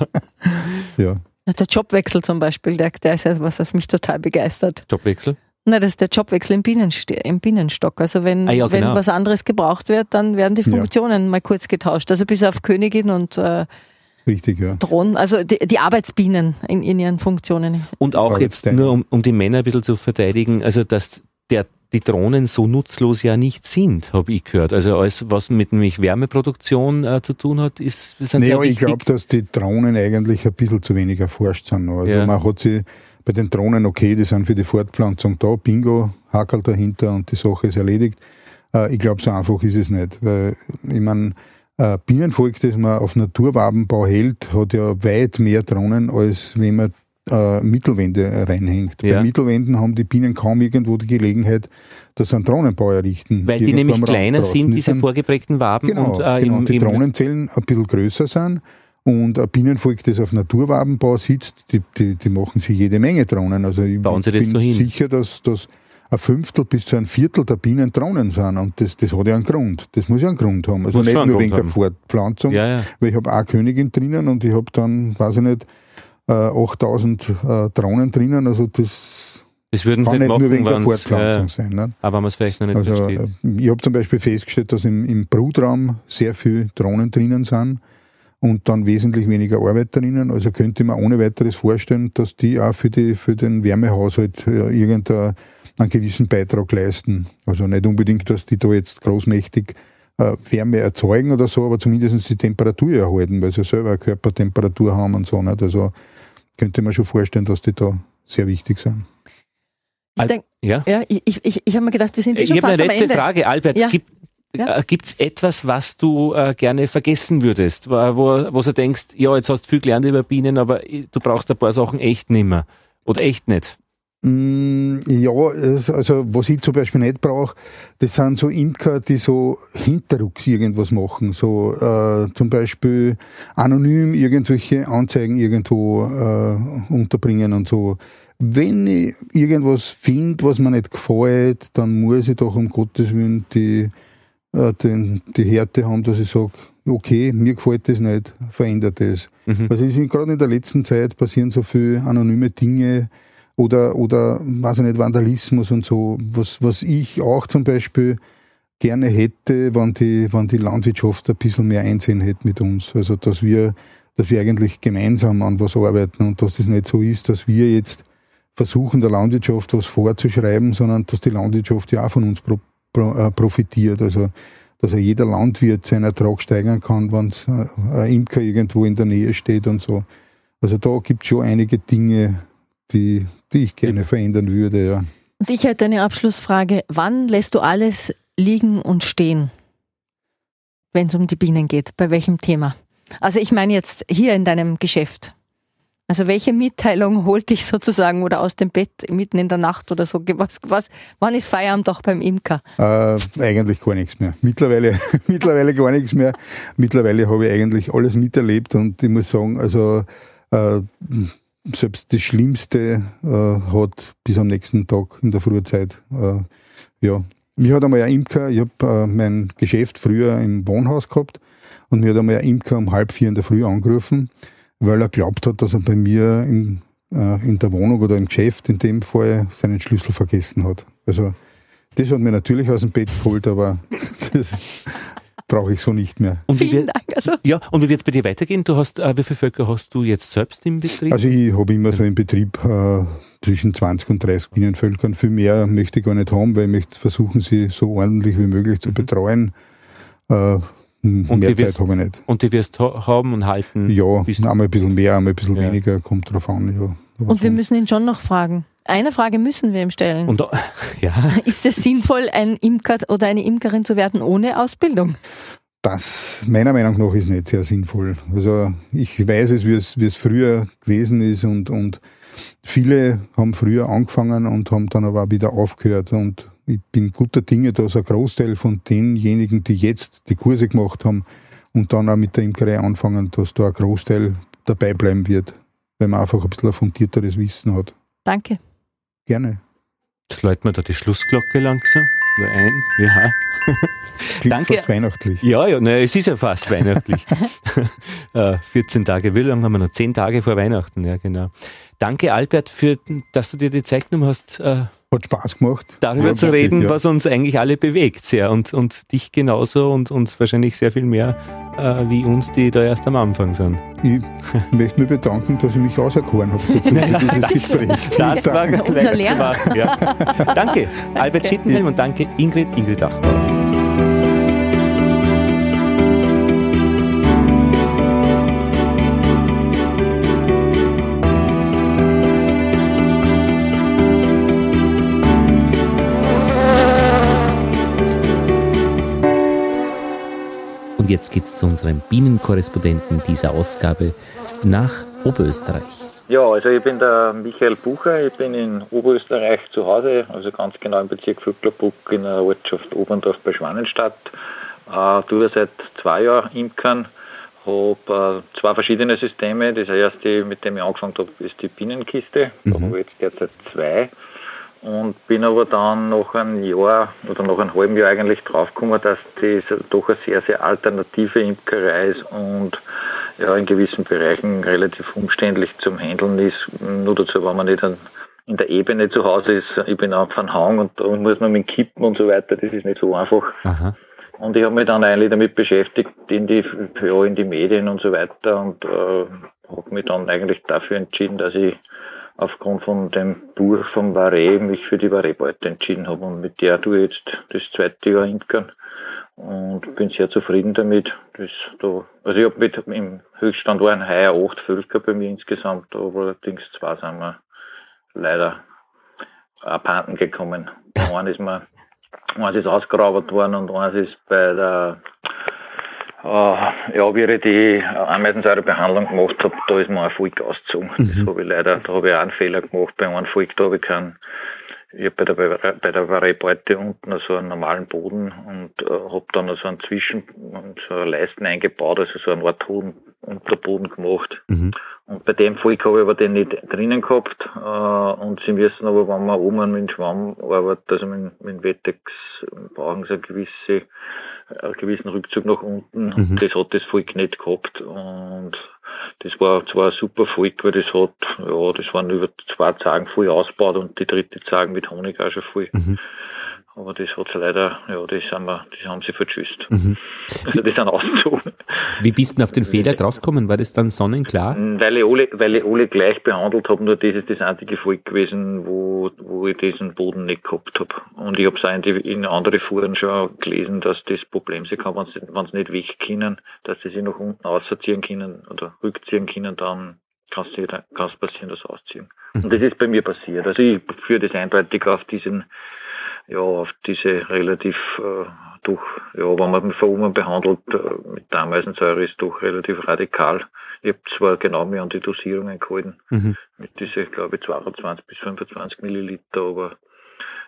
ja. Ja. Ja, Der Jobwechsel zum Beispiel, der, der ist ja was, was mich total begeistert. Jobwechsel. Na, das ist der Jobwechsel im, Bienenst im Bienenstock. Also wenn, Ah ja, wenn genau. was anderes gebraucht wird, dann werden die Ja. Funktionen mal kurz getauscht. Also bis auf Königin und äh, Richtig, ja. Drohnen, also die, die Arbeitsbienen in, in ihren Funktionen. Und auch jetzt nur, um, um die Männer ein bisschen zu verteidigen, also dass der die Drohnen so nutzlos ja nicht sind, habe ich gehört. Also alles, was mit nämlich Wärmeproduktion äh, zu tun hat, ist sind naja, sehr. Ich glaube, dass die Drohnen eigentlich ein bisschen zu wenig erforscht sind. Also ja. man hat sie bei den Drohnen, okay, die sind für die Fortpflanzung da, Bingo, Hackel dahinter und die Sache ist erledigt. Äh, ich glaube, so einfach ist es nicht. Weil, ich meine, äh, Bienenvolk, das man auf Naturwabenbau hält, hat ja weit mehr Drohnen, als wenn man äh, Mittelwände reinhängt. Ja. Bei Mittelwänden haben die Bienen kaum irgendwo die Gelegenheit, dass sie einen Drohnenbau errichten. Weil die, die nämlich kleiner sind, diese vorgeprägten Waben. Genau, und, äh, genau. Im, die Drohnenzellen ein bisschen größer sind. Und ein Bienenvolk, das auf Naturwabenbau sitzt, die, die, die machen sich jede Menge Drohnen. Also ich Bauen bin so sicher, dass, dass ein Fünftel bis zu ein Viertel der Bienen Drohnen sind. Und das, das hat ja einen Grund. Das muss ja einen Grund haben. Also muss nicht nur wegen der Fortpflanzung, ja, ja. weil ich habe auch Königin drinnen und ich habe dann, weiß ich nicht, 8000 äh, äh, Drohnen drinnen. Also das, das würden kann nicht, nicht nur wegen der Fortpflanzung ja, sein. Ne? Aber man es vielleicht noch nicht also, versteht. Äh, ich habe zum Beispiel festgestellt, dass im, im Brutraum sehr viele Drohnen drinnen sind und dann wesentlich weniger Arbeiterinnen. Also könnte man ohne weiteres vorstellen, dass die auch für, die, für den Wärmehaushalt irgendeinen gewissen Beitrag leisten. Also nicht unbedingt, dass die da jetzt großmächtig äh, Wärme erzeugen oder so, aber zumindest die Temperatur erhalten, weil sie selber eine Körpertemperatur haben und so. Nicht? Also könnte man schon vorstellen, dass die da sehr wichtig sind. Ich denk, ja? ja, ich, ich, ich habe mir gedacht, wir sind eh schon Ich habe eine letzte Frage, Albert. Ja. Gibt ja. Äh, es etwas, was du äh, gerne vergessen würdest, wo, wo, wo du denkst, ja, jetzt hast du viel gelernt über Bienen, aber du brauchst ein paar Sachen echt nimmer oder echt nicht? Mm, ja, also was ich zum Beispiel nicht brauche, das sind so Imker, die so hinterrucks irgendwas machen. So äh, zum Beispiel anonym irgendwelche Anzeigen irgendwo äh, unterbringen und so. Wenn ich irgendwas finde, was mir nicht gefällt, dann muss ich doch um Gottes Willen die, äh, den, die Härte haben, dass ich sage, okay, mir gefällt das nicht, verändert das. Mhm. Also gerade in der letzten Zeit passieren so viele anonyme Dinge, oder, oder weiß ich nicht, Vandalismus und so, was, was ich auch zum Beispiel gerne hätte, wenn die, wenn die Landwirtschaft ein bisschen mehr einsehen hätte mit uns. Also, dass wir, dass wir eigentlich gemeinsam an was arbeiten und dass das nicht so ist, dass wir jetzt versuchen, der Landwirtschaft was vorzuschreiben, sondern dass die Landwirtschaft ja auch von uns pro, pro, äh, profitiert. Also, dass jeder Landwirt seinen Ertrag steigern kann, wenn äh, ein Imker irgendwo in der Nähe steht und so. Also da gibt es schon einige Dinge, die, die ich gerne verändern würde. Ja. Und ich hätte eine Abschlussfrage. Wann lässt du alles liegen und stehen, wenn es um die Bienen geht? Bei welchem Thema? Also ich meine jetzt hier in deinem Geschäft. Also welche Mitteilung holt dich sozusagen oder aus dem Bett mitten in der Nacht oder so? Was, was, wann ist Feierabend doch beim Imker? Äh, eigentlich gar nichts mehr. Mittlerweile, mittlerweile gar nichts mehr. Mittlerweile habe ich eigentlich alles miterlebt und ich muss sagen, also äh, selbst das Schlimmste äh, hat bis am nächsten Tag in der Frühzeit. Äh, ja. Mich hat einmal ein Imker, ich habe äh, mein Geschäft früher im Wohnhaus gehabt und mir hat einmal ein Imker um halb vier in der Früh angerufen, weil er glaubt hat, dass er bei mir in, äh, in der Wohnung oder im Geschäft in dem Fall seinen Schlüssel vergessen hat. Also das hat mir natürlich aus dem Bett geholt, aber das brauche ich so nicht mehr. Und Vielen Dank. Also. Ja, und wie wird es bei dir weitergehen? Du hast, äh, wie viele Völker hast du jetzt selbst im Betrieb? Also ich habe immer so im Betrieb äh, zwischen 20 und 30 Bienenvölkern. Viel mehr möchte ich gar nicht haben, weil ich möchte versuchen, sie so ordentlich wie möglich zu mhm. betreuen. Äh, und mehr Zeit habe ich nicht. Und die wirst du haben und halten? Ja, einmal ein bisschen mehr, einmal ein bisschen ja. weniger, kommt drauf an. Ja. Und wir müssen ihn schon noch fragen. Eine Frage müssen wir ihm stellen. Und, ja. Ist es sinnvoll, ein Imker oder eine Imkerin zu werden ohne Ausbildung? Das meiner Meinung nach ist nicht sehr sinnvoll. Also ich weiß es, wie es, wie es früher gewesen ist und, und viele haben früher angefangen und haben dann aber auch wieder aufgehört. Und ich bin guter Dinge, dass ein Großteil von denjenigen, die jetzt die Kurse gemacht haben und dann auch mit der Imkerei anfangen, dass da ein Großteil dabei bleiben wird, weil man einfach ein bisschen ein fundierteres Wissen hat. Danke. Gerne. Jetzt läutet man da die Schlussglocke langsam. Ein, ja. Klingt Danke. fast weihnachtlich. Ja, ja, na, es ist ja fast weihnachtlich. 14 äh, Tage, wie lange haben wir noch? 10 Tage vor Weihnachten, ja, genau. Danke, Albert, für, dass du dir die Zeit genommen hast. Äh, Hat Spaß gemacht. Darüber ja, zu reden, ja. was uns eigentlich alle bewegt, sehr. Und, und dich genauso und, und wahrscheinlich sehr viel mehr äh, wie uns, die da erst am Anfang sind. Ich möchte mich bedanken, dass ich mich auserkoren habe dieses Gespräch. Das war Unser gleich Lehrer. ja. Danke, Albert Schittenhelm und danke Ingrid, Ingrid Achbauer. Jetzt geht's zu unserem Bienenkorrespondenten dieser Ausgabe nach Oberösterreich. Ja, also ich bin der Michael Bucher, ich bin in Oberösterreich zu Hause, also ganz genau im Bezirk Vöcklerbruck in der Ortschaft Oberndorf bei Schwanenstadt. Äh, tue seit zwei Jahren Imkern, habe äh, zwei verschiedene Systeme. Das erste, mit dem ich angefangen habe, ist die Bienenkiste. Da Mhm. habe ich jetzt derzeit zwei. Und bin aber dann nach einem Jahr oder nach einem halben Jahr eigentlich draufgekommen, dass das doch eine sehr, sehr alternative Imkerei ist und ja, in gewissen Bereichen relativ umständlich zum Handeln ist. Nur dazu, wenn man nicht an, in der Ebene zu Hause ist. Ich bin auf einem Hang und da muss man mit Kippen und so weiter. Das ist nicht so einfach. Aha. Und ich habe mich dann eigentlich damit beschäftigt, in die, ja, in die Medien und so weiter und äh, habe mich dann eigentlich dafür entschieden, dass ich aufgrund von dem Buch vom Varé mich für die Varé-Beute entschieden habe und mit der tue ich jetzt das zweite Jahr Imkern und bin sehr zufrieden damit. Das da, also ich habe mit im Höchststand waren heuer acht Völker bei mir insgesamt, aber allerdings zwei sind wir leider abhanden gekommen. Eins ist mir Eins ist ausgeraubt worden und eins ist bei der, äh, ja, wie ich die Ameisensäurebehandlung gemacht habe, da ist mir ein Volk ausgezogen. Das habe ich leider, da habe ich auch einen Fehler gemacht. Bei einem Volk, da habe ich keinen, ich habe bei der, bei der unten so einen normalen Boden und äh, habe dann so einen Zwischen, so eine Leisten eingebaut, also so einen Art Unterboden gemacht. Mhm. Und bei dem Volk habe ich aber den nicht drinnen gehabt. Äh, und sie wissen aber, wenn man oben mit dem Schwamm arbeitet, also mit, mit dem Wettex, brauchen sie eine gewisse, einen gewissen Rückzug nach unten. Mhm. Und das hat das Volk nicht gehabt. Und das war zwar ein super Volk, weil das hat, ja, das waren über zwei Zagen voll ausgebaut und die dritte Zagen mit Honig auch schon voll. Mhm. Aber das hat leider, ja, das haben wir, das haben sie vertschüsst. Mhm. Also das sind ausgezogen. Wie bist du denn auf den Fehler draufgekommen? War das dann sonnenklar? Weil ich alle, weil ich alle gleich behandelt habe, nur das ist das einzige Volk gewesen, wo, wo ich diesen Boden nicht gehabt habe. Und ich habe es auch in, in andere Foren schon gelesen, dass das Problem sein kann, wenn sie, nicht weg können, dass sie sich nach unten ausziehen können oder rückziehen können, dann kann es passieren, dass sie ausziehen. Und das ist bei mir passiert. Also ich führe das eindeutig auf diesen, ja, auf diese relativ äh, doch, ja, wenn man mit Verhungern behandelt, äh, mit Ameisensäure ist doch relativ radikal. Ich habe zwar genau mir an die Dosierungen gehalten, Mhm. mit diese, glaube ich, 22 bis 25 Milliliter, aber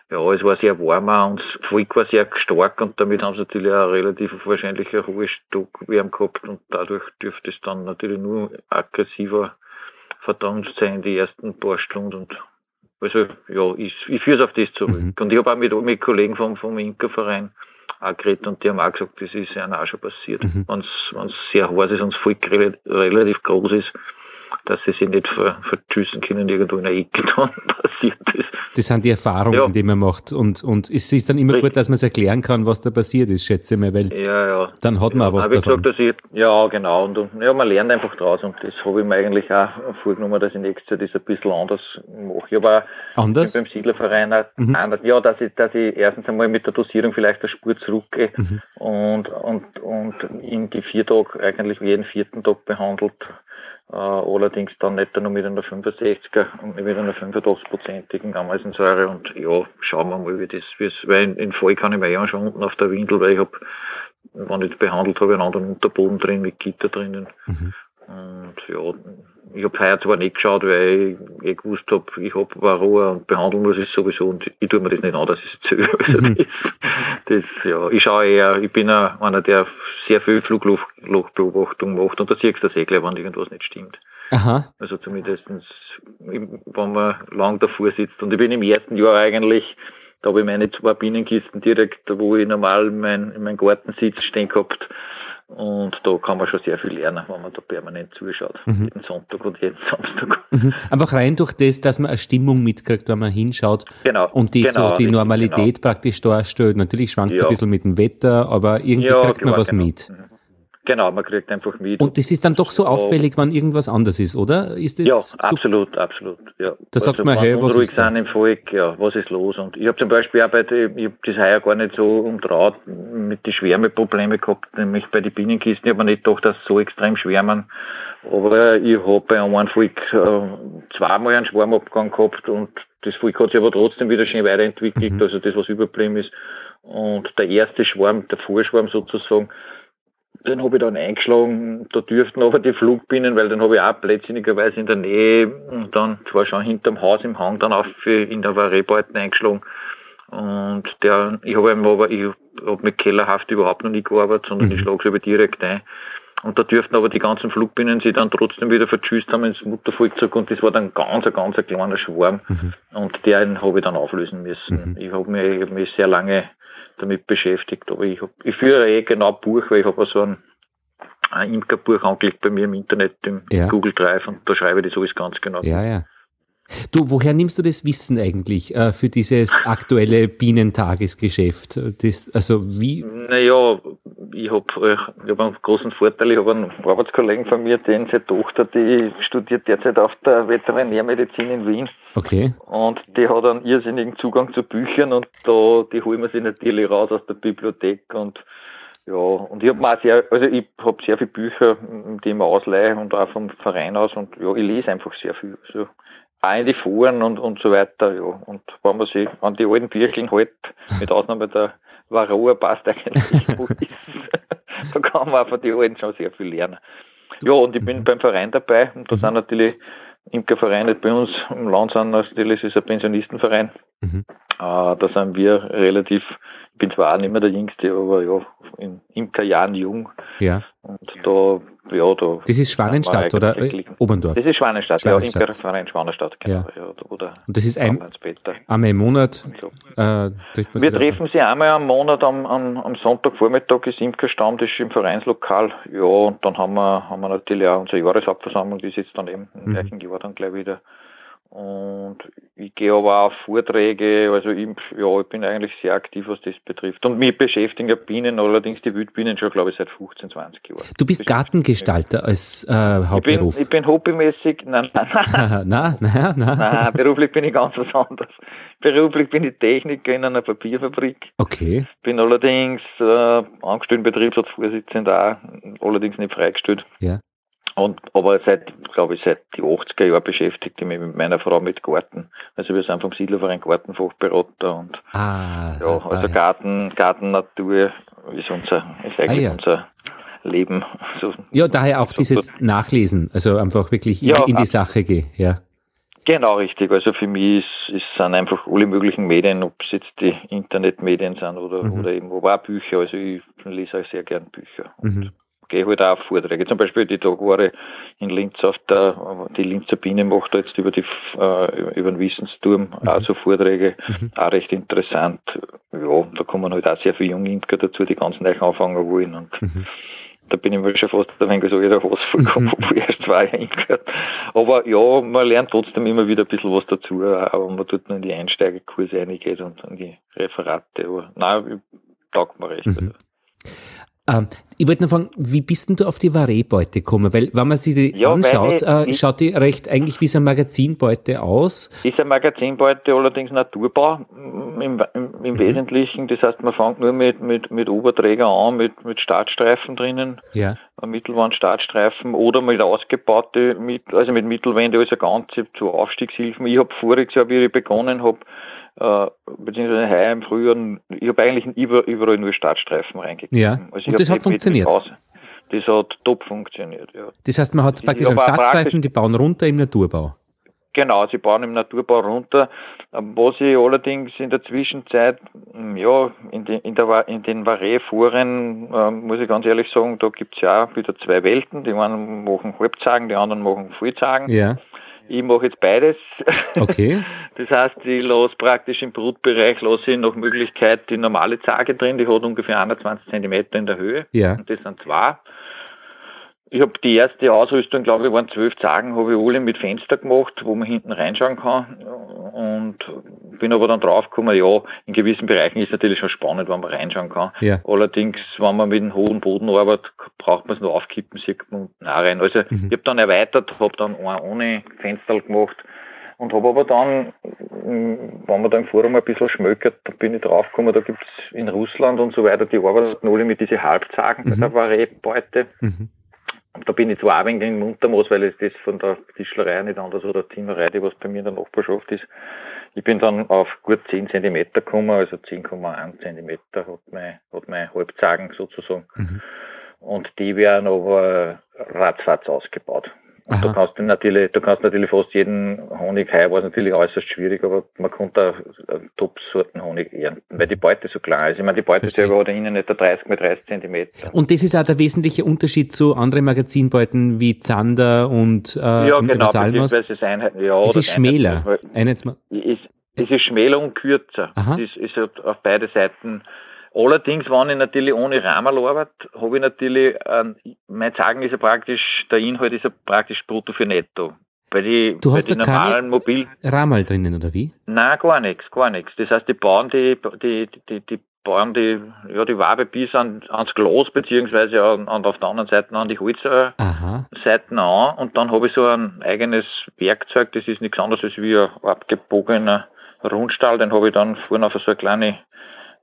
ja, es war sehr warm und das Volk war sehr stark und damit haben sie natürlich auch relativ wahrscheinlich eine hohe Stockwärme gehabt und dadurch dürfte es dann natürlich nur aggressiver verdammt sein, die ersten paar Stunden und also ja, ich, ich führe es auf das zurück. Mhm. Und ich habe auch mit, mit Kollegen vom, vom Imkerverein auch geredet und die haben auch gesagt, das ist ja auch schon passiert. Mhm. Wenn es sehr heiß ist und das Volk rel- relativ groß ist, dass sie sich nicht ver, vertschüssen können irgendwo in der Ecke, dann passiert das. Das sind die Erfahrungen, Ja. die man macht. Und, und es ist dann immer Richtig. gut, dass man es erklären kann, was da passiert ist, schätze ich mal, weil Ja, ja. dann hat man auch was Aber ich davon. gesagt, dass ich, ja, genau. Und, und ja, man lernt einfach draus. Und das habe ich mir eigentlich auch vorgenommen, dass ich nächstes Jahr das ein bisschen anders mache. Auch Anders? beim Siedlerverein auch Mhm. anders. Ja, dass ich, dass ich erstens einmal mit der Dosierung vielleicht eine Spur zurückgehe Mhm. und, und, und in die vier Tage eigentlich jeden vierten Tag behandelt. Äh, allerdings dann nicht nur mit einer 65er und mit einer 85-prozentigen Ameisensäure. Und ja, schauen wir mal, wie das, es, weil in, in Fall kann ich mir ja schon unten auf der Windel, weil ich habe, wenn ich behandelt habe, einen anderen Unterboden drin mit Gitter drinnen. Mhm. Und ja, ich habe heuer zwar nicht geschaut, weil ich eh gewusst habe, ich habe Varroa und behandeln muss ich sowieso und ich tue mir das nicht an, dass ich es erzähle. Also Mhm. das, das, ja, ich schaue eher, ich bin ein- einer, der sehr viel Fluglochbeobachtung macht und da siehst du das eh gleich, wenn irgendwas nicht stimmt. Aha. Also zumindestens, wenn man lang davor sitzt. Und ich bin im ersten Jahr eigentlich, da habe ich meine zwei Bienenkisten direkt, wo ich normal mein, in meinem Garten sitze, stehen gehabt. Und da kann man schon sehr viel lernen, wenn man da permanent zuschaut. Mhm. Jeden Sonntag und jeden Samstag. Mhm. Einfach rein durch das, dass man eine Stimmung mitkriegt, wenn man hinschaut Genau. und die, genau, so die richtig, Normalität praktisch darstellt. Natürlich schwankt es Ja. ein bisschen mit dem Wetter, aber irgendwie Ja, kriegt man klar, was genau. mit. Mhm. Genau, man kriegt einfach mit. Und das ist dann doch so auffällig, wenn irgendwas anders ist, oder? Ist das ja, absolut, absolut. Ja. Da sagt also, man, hey, was ist sind im Volk, ja, was ist los? Und ich habe zum Beispiel auch bei, ich habe das heuer gar nicht so umtraut, mit den Schwärmeproblemen gehabt, nämlich bei den Bienenkisten. Ich habe mir nicht gedacht, dass sie so extrem schwärmen. Aber ich habe bei einem Volk äh, zweimal einen Schwarmabgang gehabt und das Volk hat sich aber trotzdem wieder schön weiterentwickelt, mhm. also das, was überblieben ist. Und der erste Schwarm, der Vorschwarm sozusagen, den habe ich dann eingeschlagen. Da dürften aber die Flugbienen, weil den habe ich auch blödsinnigerweise in der Nähe und dann zwar schon hinterm Haus im Hang dann auf in der Varebalten eingeschlagen. Und der, ich habe aber, ich habe mit Kellerhaft überhaupt noch nie gearbeitet, sondern mhm. ich schlage aber direkt ein. Und da dürften aber die ganzen Flugbienen sich dann trotzdem wieder vertschüsst haben ins Muttervolkzeug und das war dann ganz, ein ganz ein kleiner Schwarm. Mhm. Und den habe ich dann auflösen müssen. Mhm. Ich habe mich, hab mich sehr lange damit beschäftigt. Aber ich, hab, ich führe eh genau Buch, weil ich habe so ein, ein Imkerbuch angelegt bei mir im Internet, im ja. Google Drive und da schreibe ich das alles ganz genau. Ja, ja. Du, woher nimmst du das Wissen eigentlich äh, für dieses aktuelle Bienentagesgeschäft? Das, also wie? Naja, ich habe äh, hab einen großen Vorteil. Ich habe einen Arbeitskollegen von mir, den seine Tochter, die studiert derzeit auf der Veterinärmedizin in Wien. Okay. Und die hat einen irrsinnigen Zugang zu Büchern und da, die holen wir sich natürlich raus aus der Bibliothek und ja, und ich habe mal sehr, also ich habe sehr viele Bücher, die ich mir ausleihe und auch vom Verein aus und ja, ich lese einfach sehr viel. Also auch in die Foren und, und so weiter, ja. Und wenn man sich an die alten Bücheln hält, mit Ausnahme der Varroa passt eigentlich da kann man auch von den alten schon sehr viel lernen. Ja, und ich bin beim Verein dabei und da sind natürlich Imkervereine bei uns im Land sind natürlich, es ist ein Pensionistenverein. Mhm. Äh, da sind wir relativ, ich bin zwar auch nicht mehr der Jüngste, aber ja, in Imkerjahren jung. Ja. Und da, ja, da. Das ist Schwanenstadt oder Oberndorf? Das ist Schwanenstadt, Schwanenstadt. ja, Imkerverein Schwanenstadt, genau. Ja. ja oder Und das ist ein, einmal im Monat? So. Äh, wir treffen sie einmal am Monat am, am, am Sonntagvormittag ist Imkerstammtisch im Vereinslokal. Ja, und dann haben wir, haben wir natürlich auch unsere Jahreshauptversammlung, die sitzt dann eben im mhm. gleichen Jahr dann gleich wieder. Und ich gehe aber auch auf Vorträge, also ich, ja, ich bin eigentlich sehr aktiv, was das betrifft. Und mich beschäftigen ja Bienen, allerdings die Wildbienen schon, glaube ich, seit 15, 20 Jahren. Du bist Gartengestalter als äh, Hauptberuf? Ich bin, ich bin hobbymäßig, nein, nein, nein. nein, nein, nein. Nein, beruflich bin ich ganz was anderes. Beruflich bin ich Techniker in einer Papierfabrik. Okay. Bin allerdings äh, angestellt Betriebsratsvorsitzender auch, allerdings nicht freigestellt. Ja. Und, aber seit, glaube ich, seit die 80er Jahren beschäftigt ich mich mit meiner Frau mit Garten. Also wir sind vom Siedlerverein Gartenfachberater und ah, ja, also Garten, Garten, Natur ist unser, ist eigentlich ah, ja. unser Leben. So, ja, daher auch so dieses gut. Nachlesen, also einfach wirklich in, ja, in die Sache gehen, ja. Genau, richtig. Also für mich ist, ist, sind einfach alle möglichen Medien, ob es jetzt die Internetmedien sind oder, mhm. oder eben, wo auch Bücher. Also ich lese auch sehr gern Bücher. Mhm gehe halt auch auf Vorträge. Zum Beispiel die Tagware in Linz auf der, die Linzer Biene macht da jetzt über die, äh, über den Wissensturm mhm. auch so Vorträge. Mhm. Auch recht interessant. Ja, da kommen halt auch sehr viele junge Imker dazu, die ganz neu anfangen wollen und mhm. da bin ich mir schon fast ein wenig so jeder Hass vollkommen, obwohl ich erst zwei Jahre. Aber ja, man lernt trotzdem immer wieder ein bisschen was dazu, aber man tut nur in die Einsteigerkurse reingeht und in die Referate. Aber nein, taugt mir recht. Mhm. Ähm, ich wollte noch fragen, wie bist denn du auf die Varé-Beute gekommen? Weil, wenn man sich die ja, anschaut, äh, schaut die recht eigentlich wie so eine Magazinbeute aus. Ist eine Magazinbeute allerdings Naturbau im, im, im mhm. Wesentlichen. Das heißt, man fängt nur mit, mit, mit Oberträger an, mit, mit Startstreifen drinnen. Ja. Mittelwand-Startstreifen oder mit ausgebaute, mit, also mit Mittelwände, also ganze zu Aufstiegshilfen. Ich habe voriges Jahr, wie ich begonnen habe, äh, beziehungsweise heuer im Frühjahr, ich habe eigentlich überall nur Startstreifen reingegeben. Ja, also und das hat funktioniert? Das hat top funktioniert, ja. Das heißt, man hat praktisch einen Startstreifen, die bauen runter im Naturbau. Genau, sie bauen im Naturbau runter. Was ich allerdings in der Zwischenzeit, hm, ja, in, den, in, der, in den Varé-Foren, äh, muss ich ganz ehrlich sagen, da gibt's ja auch wieder zwei Welten. Die einen machen Halbzagen, die anderen machen Vollzagen. Ja. Ich mache jetzt beides. Okay. Das heißt, ich lasse praktisch im Brutbereich lasse ich nach Möglichkeit die normale Zage drin, die hat ungefähr 21 Zentimeter in der Höhe. Ja. Und das sind zwei. Ich habe die erste Ausrüstung, glaube ich, waren zwölf Zagen, habe ich alle mit Fenster gemacht, wo man hinten reinschauen kann. Und bin aber dann draufgekommen, ja, in gewissen Bereichen ist es natürlich schon spannend, wenn man reinschauen kann. Ja. Allerdings, wenn man mit einem hohen Boden arbeitet, braucht man es nur aufkippen, sieht man unten auch rein. Also mhm. ich habe dann erweitert, habe dann einen ohne Fenster gemacht und habe aber dann, wenn man da im Forum ein bisschen schmökert, da bin ich draufgekommen, da gibt's in Russland und so weiter, die arbeiten alle mit diesen Halbzagen mhm. bei der Varé-Beute. Mhm. Und da bin ich zwar auch ein wenig in Muntermoos, weil es das von der Tischlerei nicht anders oder Zimmerei, die was bei mir in der Nachbarschaft ist. Ich bin dann auf gut 10 cm gekommen, also 10,1 cm hat mein, hat mein Halbzagen sozusagen. Mhm. Und die werden aber ratzfatz ausgebaut. Und du kannst natürlich, du kannst natürlich fast jeden Honig heuer war es natürlich äußerst schwierig, aber man konnte auch Top-Sorten Honig ernten, weil die Beute so klein ist. Ich meine, die Beute Verstehe. selber hat innen etwa 30 mit 30 Zentimeter. Und das ist auch der wesentliche Unterschied zu anderen Magazinbeuten wie Zander und, äh, ja, und genau, Salmos? Einheit, ja, es ist schmäler. Ist, es ist schmäler und kürzer. Aha. Es ist, ist auf beide Seiten Allerdings, wenn ich natürlich ohne Rahmen arbeite, habe ich natürlich, äh, mein Sagen ist ja praktisch, der Inhalt ist ja praktisch brutto für netto. Bei die, du bei hast die da normalen Mobil Ramal drinnen, oder wie? Nein, gar nichts, gar nichts. Das heißt, die bauen die, die, die, die bauen die, ja, die Wabe bis an, ans Glas, beziehungsweise an, an auf der anderen Seite an die Holzseiten an. Und dann habe ich so ein eigenes Werkzeug, das ist nichts anderes als wie ein abgebogener Rundstall, den habe ich dann vorne auf so eine kleine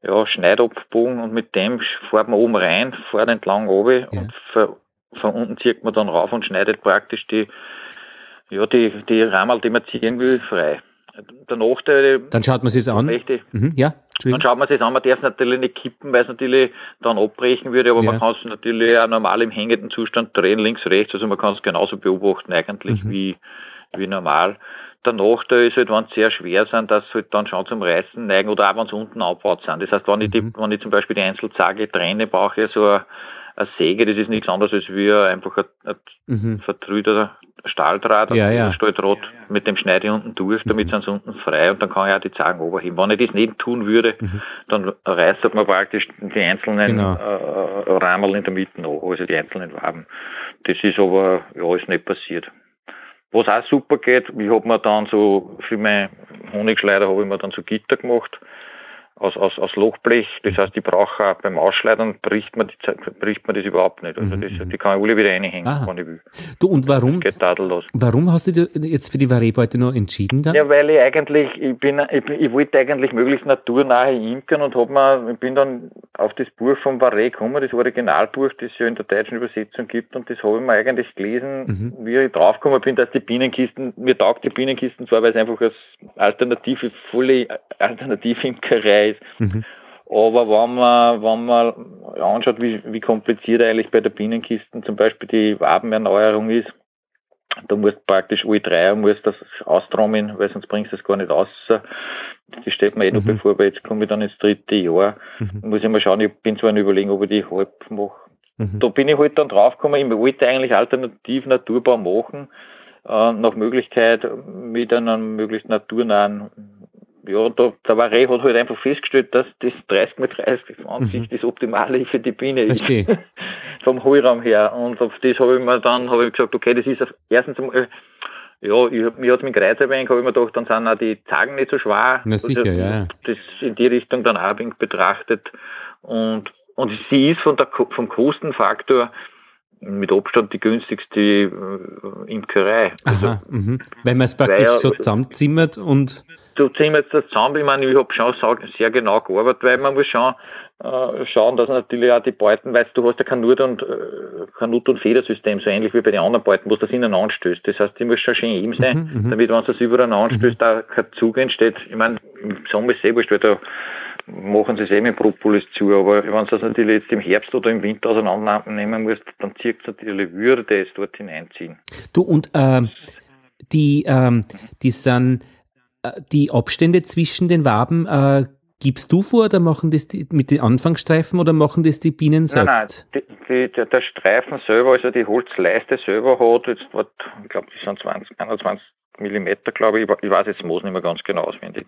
ja, Schneidabbogen und mit dem fährt man oben rein, fährt entlang runter ja. und von, von unten zieht man dann rauf und schneidet praktisch die, ja, die, die Rammel, die man ziehen will, frei. Der Nachteil. Dann schaut man sich an. Mhm, ja, dann schaut man sich an. Man darf es natürlich nicht kippen, weil es natürlich dann abbrechen würde, aber ja. man kann es natürlich auch normal im hängenden Zustand drehen, links, rechts. Also man kann es genauso beobachten eigentlich mhm. wie, wie normal. Der Nachteil ist halt, wenn sie sehr schwer sind, dass sie halt dann schon zum Reißen neigen oder auch wenn sie unten aufgebaut sind. Das heißt, wenn ich, die, mhm. wenn ich zum Beispiel die Einzelzage trenne, brauche ich so eine, eine Säge, das ist nichts anderes als wie einfach ein, ein mhm. vertrüder Stahldraht, ja, ja. Stahldraht, mit dem schneide ich unten durch, damit mhm. sind sie unten frei und dann kann ich auch die Zagen oberheben. Wenn ich das nicht tun würde, mhm. dann reißt man praktisch die einzelnen genau. äh, Rammel in der Mitte nach, also die einzelnen Waben. Das ist aber, ja, ist nicht passiert. Was auch super geht, ich habe mir dann so für meine Honigschleider habe ich mir dann so Gitter gemacht aus, aus, aus Lochblech. Das heißt, ich brauche auch beim Ausschleudern bricht man, die, bricht man das überhaupt nicht. Also mhm, das, mhm. die kann ich alle wieder reinhängen, Aha. wenn ich will. Du, und warum, das geht tadellos. warum hast du dich jetzt für die Variebeute noch entschieden dann? Ja, weil ich eigentlich, ich bin, ich, ich wollte eigentlich möglichst naturnahe imkern und hab mir, ich bin dann auf das Buch vom Varé gekommen, das Originalbuch, das es ja in der deutschen Übersetzung gibt und das habe ich mir eigentlich gelesen, mhm. wie ich draufgekommen bin, dass die Bienenkisten, mir taugt die Bienenkisten zwar, weil es einfach als Alternative, volle Alternative Imkerei ist. Mhm. Aber wenn man, wenn man anschaut, wie, wie kompliziert eigentlich bei der Bienenkisten zum Beispiel die Wabenerneuerung ist, da musst du praktisch alle drei musst das austrommeln, weil sonst bringst du es gar nicht aus. Das steht mir eh mhm. noch bevor, weil jetzt komme ich dann ins dritte Jahr. Mhm. Muss ich mal schauen, ich bin zwar ein Überlegen, ob ich die halb mache. Mhm. Da bin ich halt dann draufgekommen, ich wollte eigentlich alternativ Naturbau machen, äh, nach Möglichkeit mit einem möglichst naturnahen ja, da, der Varé hat halt einfach festgestellt, dass das 30 mit 30 an sich mhm. das Optimale für die Biene ist. Vom Hohlraum her. Und auf das habe ich mir dann hab ich gesagt, okay, das ist erstens einmal, ja, ich, mir hat mit Kreuzerbank, habe ich mir gedacht, dann sind auch die Zagen nicht so schwer. Na sicher, also, ja. Das in die Richtung dann auch ein betrachtet. Und, und sie ist von der, vom Kostenfaktor mit Abstand die günstigste äh, Imkerei. Also, Aha, mhm. Weil man es praktisch so zusammenzimmert und du ziehen jetzt das zusammen. Ich meine, ich habe schon sehr genau gearbeitet, weil man muss schon äh, schauen, dass natürlich auch die Beuten, weil du hast ja kein Nut- und, äh, kein Nut- und Federsystem, so ähnlich wie bei den anderen Beuten, wo das ineinander anstößt. Das heißt, die muss schon schön eben sein, mhm, mhm. damit, wenn es das übereinander anstößt, mhm. da kein Zug entsteht. Ich meine, im Sommer ist es eh wurscht, weil da machen sie es eh mit Propolis zu, aber wenn du das natürlich jetzt im Herbst oder im Winter auseinandernehmen musst, dann zieht es natürlich, würde es dort hineinziehen. Du, und äh, die, ähm, die sind die Abstände zwischen den Waben äh, gibst du vor oder machen das die, mit den Anfangsstreifen oder machen das die Bienen selbst? Nein, nein die, die, der Streifen selber, also die Holzleiste selber hat jetzt, ich glaube, das sind 20, 21 Millimeter, glaube ich, ich weiß jetzt Moos nicht mehr ganz genau auswendig.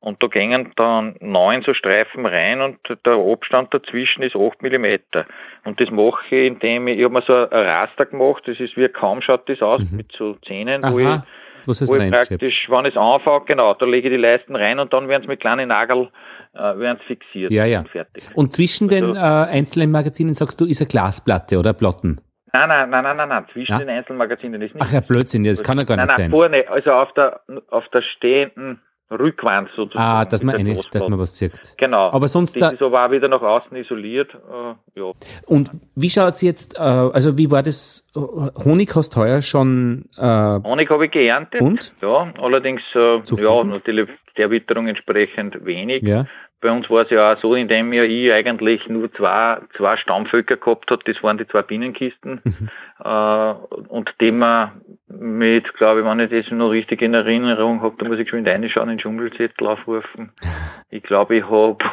Und da gingen dann neun so Streifen rein und der Abstand dazwischen ist acht Millimeter. Und das mache ich, indem ich, ich habe mir so ein Raster gemacht, das ist wie kaum schaut das aus, mhm. mit so Zähnen, Aha. wo ich Was heißt wo ich reingeschleppt? praktisch, wenn es anfängt, genau, da lege ich die Leisten rein und dann werden sie mit kleinen Nagel äh, werden fixiert Ja, ja. und fertig. Und zwischen den Also- äh, einzelnen Magazinen sagst du, ist eine Glasplatte oder Platten? Nein, nein, nein, nein, nein, nein. zwischen Ja? den Einzelmagazinen ist nicht. Ach ja, Blödsinn, das kann ja gar nein, nicht nein, sein. vorne, also auf der, auf der stehenden Rückwand sozusagen. Ah, dass man, eine, dass man was sieht. Genau. Aber sonst das da- ist aber auch wieder nach außen isoliert. Äh, ja. Und wie schaut es jetzt, äh, also wie war das, Honig hast du heuer schon, äh, Honig habe ich geerntet. Und? Ja, allerdings äh, ja, natürlich der Witterung entsprechend wenig. ja, Bei uns war es ja auch so, indem ja ich eigentlich nur zwei, zwei Stammvölker gehabt hat, das waren die zwei Binnenkisten. Mhm. Äh, und die man mit, glaube ich, wenn ich das noch richtig in Erinnerung habe, da muss ich schon reinschauen, den Dschungelzettel aufrufen. Ich glaube, ich habe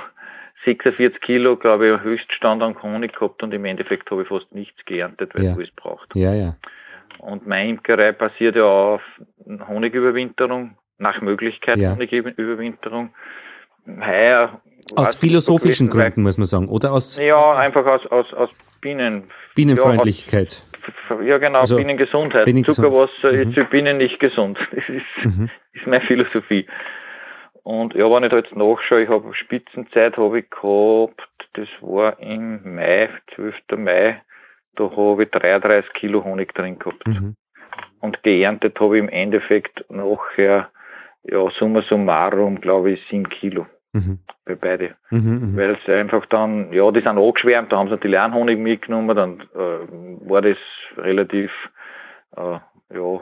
46 Kilo, glaube ich, Höchststand an Honig gehabt und im Endeffekt habe ich fast nichts geerntet, weil Ja. ich alles braucht. ja, ja. Und meine Imkerei basiert ja auf Honigüberwinterung, nach Möglichkeit Ja. Honigüberwinterung. Heuer Aus philosophischen Gründen, muss man sagen, oder aus Ja, einfach aus, aus, aus Bienen. Bienenfreundlichkeit. Ja, aus, ja genau, Also, Bienengesundheit. Bienengesund- Zuckerwasser Mhm. ist für Bienen nicht gesund. Das ist, Mhm. ist meine Philosophie. Und ja, wenn ich da jetzt nachschaue, ich habe Spitzenzeit habe ich gehabt, das war im Mai, 12. Mai, da habe ich 33 Kilo Honig drin gehabt. Mhm. Und geerntet habe ich im Endeffekt nachher, ja, summa summarum, glaube ich, 7 Kilo Mhm. bei beide. Mhm. Mhm. Weil es einfach dann, ja, die sind angeschwärmt, da haben sie natürlich auch einen Honig mitgenommen, dann äh, war das relativ, äh, ja,